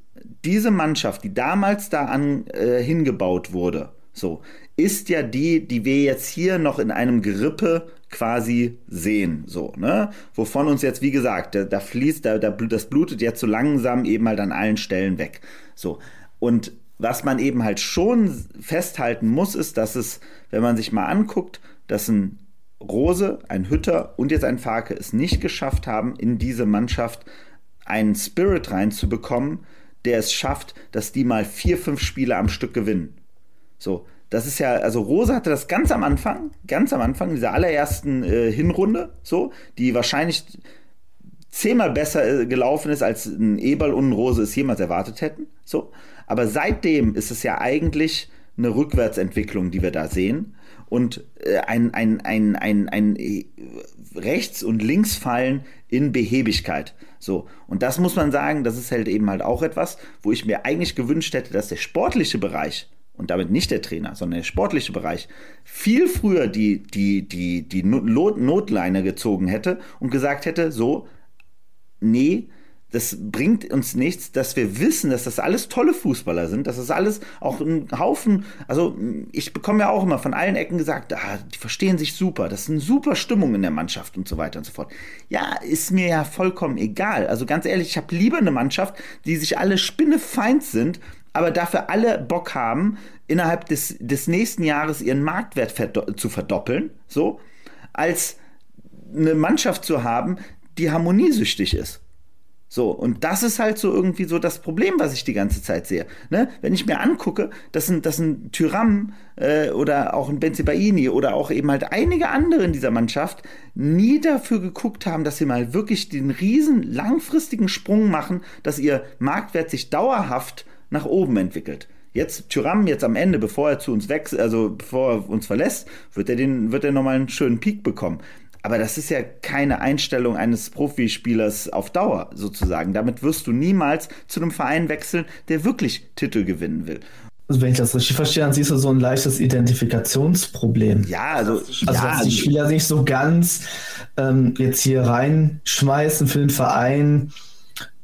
[SPEAKER 3] diese Mannschaft, die damals da an, äh, hingebaut wurde, so, ist ja die, die wir jetzt hier noch in einem Gerippe quasi sehen, so, ne? Wovon uns jetzt, wie gesagt, da, da fließt, da, da, das blutet jetzt so langsam eben halt an allen Stellen weg. So. Und was man eben halt schon festhalten muss, ist, dass es, wenn man sich mal anguckt, dass ein Rose, ein Hütter und jetzt ein Farke es nicht geschafft haben, in diese Mannschaft einen Spirit reinzubekommen, der es schafft, dass die mal vier, fünf Spiele am Stück gewinnen. So, das ist ja, also Rose hatte das ganz am Anfang, ganz am Anfang dieser allerersten äh, Hinrunde, so, die wahrscheinlich zehnmal besser äh, gelaufen ist, als ein Eberl und ein Rose es jemals erwartet hätten. So. Aber seitdem ist es ja eigentlich eine Rückwärtsentwicklung, die wir da sehen. Und äh, ein, ein, ein, ein, ein äh, Rechts- und Linksfallen in Behebigkeit. So. Und das muss man sagen, das ist halt eben halt auch etwas, wo ich mir eigentlich gewünscht hätte, dass der sportliche Bereich und damit nicht der Trainer, sondern der sportliche Bereich, viel früher die, die, die, die Notleine gezogen hätte und gesagt hätte, so, nee, das bringt uns nichts, dass wir wissen, dass das alles tolle Fußballer sind, dass das alles auch ein Haufen, also ich bekomme ja auch immer von allen Ecken gesagt, ah, die verstehen sich super, das ist eine super Stimmung in der Mannschaft und so weiter und so fort. Ja, ist mir ja vollkommen egal. Also ganz ehrlich, ich habe lieber eine Mannschaft, die sich alle spinnefeind sind, aber dafür alle Bock haben, innerhalb des, des nächsten Jahres ihren Marktwert zu verdoppeln, so, als eine Mannschaft zu haben, die harmoniesüchtig ist. So, und das ist halt so irgendwie so das Problem, was ich die ganze Zeit sehe. Ne? Wenn ich mir angucke, dass ein, dass ein Tyram äh, oder auch ein Benzibaini oder auch eben halt einige andere in dieser Mannschaft nie dafür geguckt haben, dass sie mal wirklich den riesen langfristigen Sprung machen, dass ihr Marktwert sich dauerhaft nach oben entwickelt. Jetzt Tyram, jetzt am Ende, bevor er zu uns wechselt, also bevor er uns verlässt, wird er den, wird er nochmal einen schönen Peak bekommen. Aber das ist ja keine Einstellung eines Profispielers auf Dauer sozusagen. Damit wirst du niemals zu einem Verein wechseln, der wirklich Titel gewinnen will.
[SPEAKER 2] Also wenn ich das richtig verstehe, dann siehst du so ein leichtes Identifikationsproblem.
[SPEAKER 3] Ja, also,
[SPEAKER 2] also
[SPEAKER 3] ja,
[SPEAKER 2] dass die also Spieler nicht so ganz ähm, jetzt hier reinschmeißen für den Verein,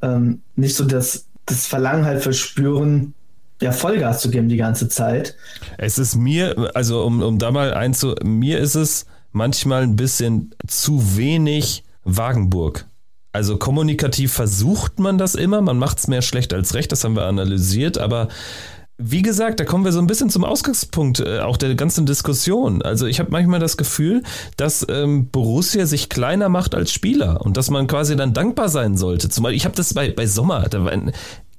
[SPEAKER 2] ähm, nicht so das, das Verlangen halt verspüren, ja, Vollgas zu geben die ganze Zeit.
[SPEAKER 1] Es ist mir, also um, um da mal einzu, mir ist es manchmal ein bisschen zu wenig Wagenburg. Also kommunikativ versucht man das immer, man macht es mehr schlecht als recht, das haben wir analysiert, aber wie gesagt, da kommen wir so ein bisschen zum Ausgangspunkt äh, auch der ganzen Diskussion. Also ich habe manchmal das Gefühl, dass ähm, Borussia sich kleiner macht als Spieler und dass man quasi dann dankbar sein sollte. Zumal ich habe das bei, bei Sommer, da war ein,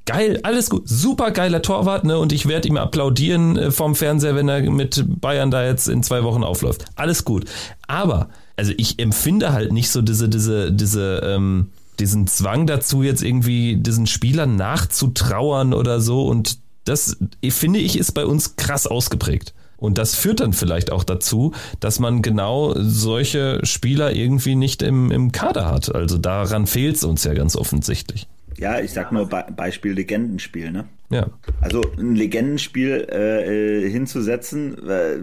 [SPEAKER 1] geil, alles gut, super geiler Torwart, ne? Und ich werde ihm applaudieren äh, vom Fernseher, wenn er mit Bayern da jetzt in zwei Wochen aufläuft. Alles gut. Aber, also ich empfinde halt nicht so diese, diese, diese, ähm, diesen Zwang dazu, jetzt irgendwie diesen Spielern nachzutrauern oder so. Und das, finde ich, ist bei uns krass ausgeprägt. Und das führt dann vielleicht auch dazu, dass man genau solche Spieler irgendwie nicht im, im Kader hat. Also daran fehlt es uns ja ganz offensichtlich.
[SPEAKER 3] Ja, ich sag nur Be Beispiel Legendenspiel, ne?
[SPEAKER 1] Ja.
[SPEAKER 3] Also ein Legendenspiel äh, äh, hinzusetzen, äh,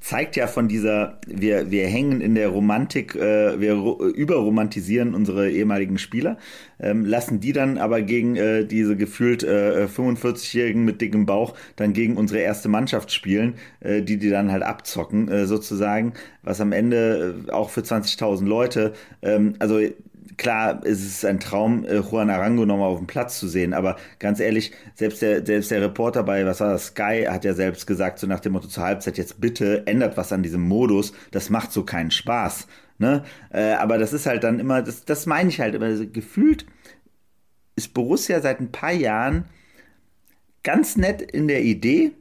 [SPEAKER 3] zeigt ja von dieser, wir, wir hängen in der Romantik, äh, wir überromantisieren unsere ehemaligen Spieler, ähm, lassen die dann aber gegen äh, diese gefühlt äh, 45-Jährigen mit dickem Bauch dann gegen unsere erste Mannschaft spielen, äh, die die dann halt abzocken, äh, sozusagen, was am Ende äh, auch für 20.000 Leute, ähm, also klar, es ist ein Traum, äh, Juan Arango nochmal auf dem Platz zu sehen, aber ganz ehrlich, selbst der, selbst der Reporter bei, was war das, Sky, hat ja selbst gesagt, so nach dem Motto zur Halbzeit, jetzt bitte ändert was an diesem Modus, das macht so keinen Spaß. Ne? Äh, aber das ist halt dann immer, das, das meine ich halt immer, also gefühlt ist Borussia seit ein paar Jahren ganz nett in der Idee,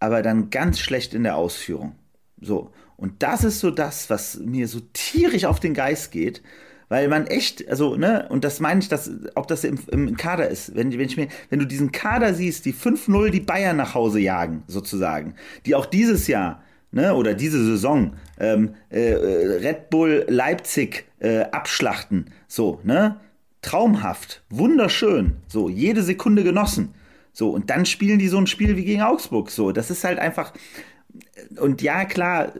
[SPEAKER 3] aber dann ganz schlecht in der Ausführung. So. Und das ist so das, was mir so tierisch auf den Geist geht, weil man echt, also, ne, und das meine ich, dass, ob das im, im Kader ist. Wenn, wenn, ich mir, wenn du diesen Kader siehst, die 5-0 die Bayern nach Hause jagen, sozusagen, die auch dieses Jahr, ne, oder diese Saison, ähm, äh, Red Bull Leipzig äh, abschlachten, so, ne, traumhaft, wunderschön, so, jede Sekunde genossen. So, und dann spielen die so ein Spiel wie gegen Augsburg. So, das ist halt einfach. Und ja, klar,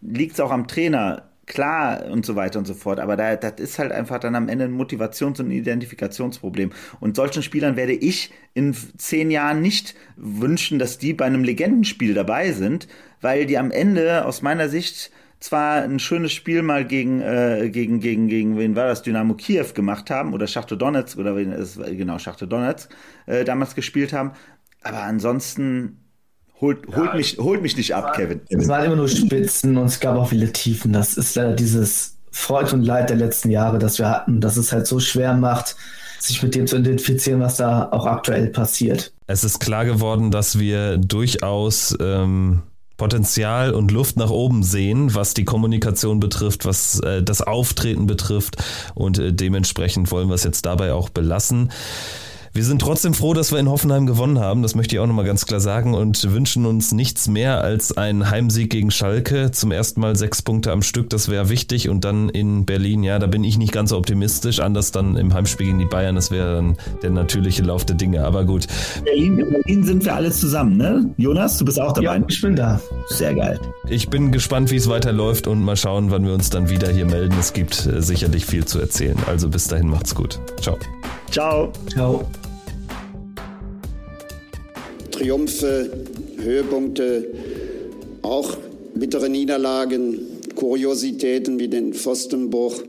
[SPEAKER 3] liegt es auch am Trainer klar und so weiter und so fort. Aber da, das ist halt einfach dann am Ende ein Motivations- und Identifikationsproblem. Und solchen Spielern werde ich in zehn Jahren nicht wünschen, dass die bei einem Legendenspiel dabei sind, weil die am Ende aus meiner Sicht zwar ein schönes Spiel mal gegen, äh, gegen, gegen, gegen, wen war das, Dynamo Kiew gemacht haben oder Schachtel Donetsk oder wen genau, Schachtel Donetsk äh, damals gespielt haben, aber ansonsten Holt, holt, ja, mich, holt mich nicht ab,
[SPEAKER 2] war,
[SPEAKER 3] Kevin.
[SPEAKER 2] Es waren immer nur Spitzen und es gab auch viele Tiefen. Das ist leider dieses Freud und Leid der letzten Jahre, das wir hatten, dass es halt so schwer macht, sich mit dem zu identifizieren, was da auch aktuell passiert.
[SPEAKER 1] Es ist klar geworden, dass wir durchaus ähm, Potenzial und Luft nach oben sehen, was die Kommunikation betrifft, was äh, das Auftreten betrifft. Und äh, dementsprechend wollen wir es jetzt dabei auch belassen. Wir sind trotzdem froh, dass wir in Hoffenheim gewonnen haben. Das möchte ich auch nochmal ganz klar sagen und wünschen uns nichts mehr als einen Heimsieg gegen Schalke. Zum ersten Mal sechs Punkte am Stück, das wäre wichtig. Und dann in Berlin, ja, da bin ich nicht ganz so optimistisch. Anders dann im Heimspiel gegen die Bayern, das wäre dann der natürliche Lauf der Dinge. Aber gut.
[SPEAKER 3] Berlin, in Berlin sind wir alle zusammen, ne? Jonas, du bist auch dabei.
[SPEAKER 2] Ja, ich bin da.
[SPEAKER 3] Sehr geil.
[SPEAKER 1] Ich bin gespannt, wie es weiterläuft und mal schauen, wann wir uns dann wieder hier melden. Es gibt äh, sicherlich viel zu erzählen. Also bis dahin macht's gut. Ciao.
[SPEAKER 3] Ciao.
[SPEAKER 2] Ciao.
[SPEAKER 4] Triumphe, Höhepunkte, auch bittere Niederlagen, Kuriositäten wie den Pfostenbruch.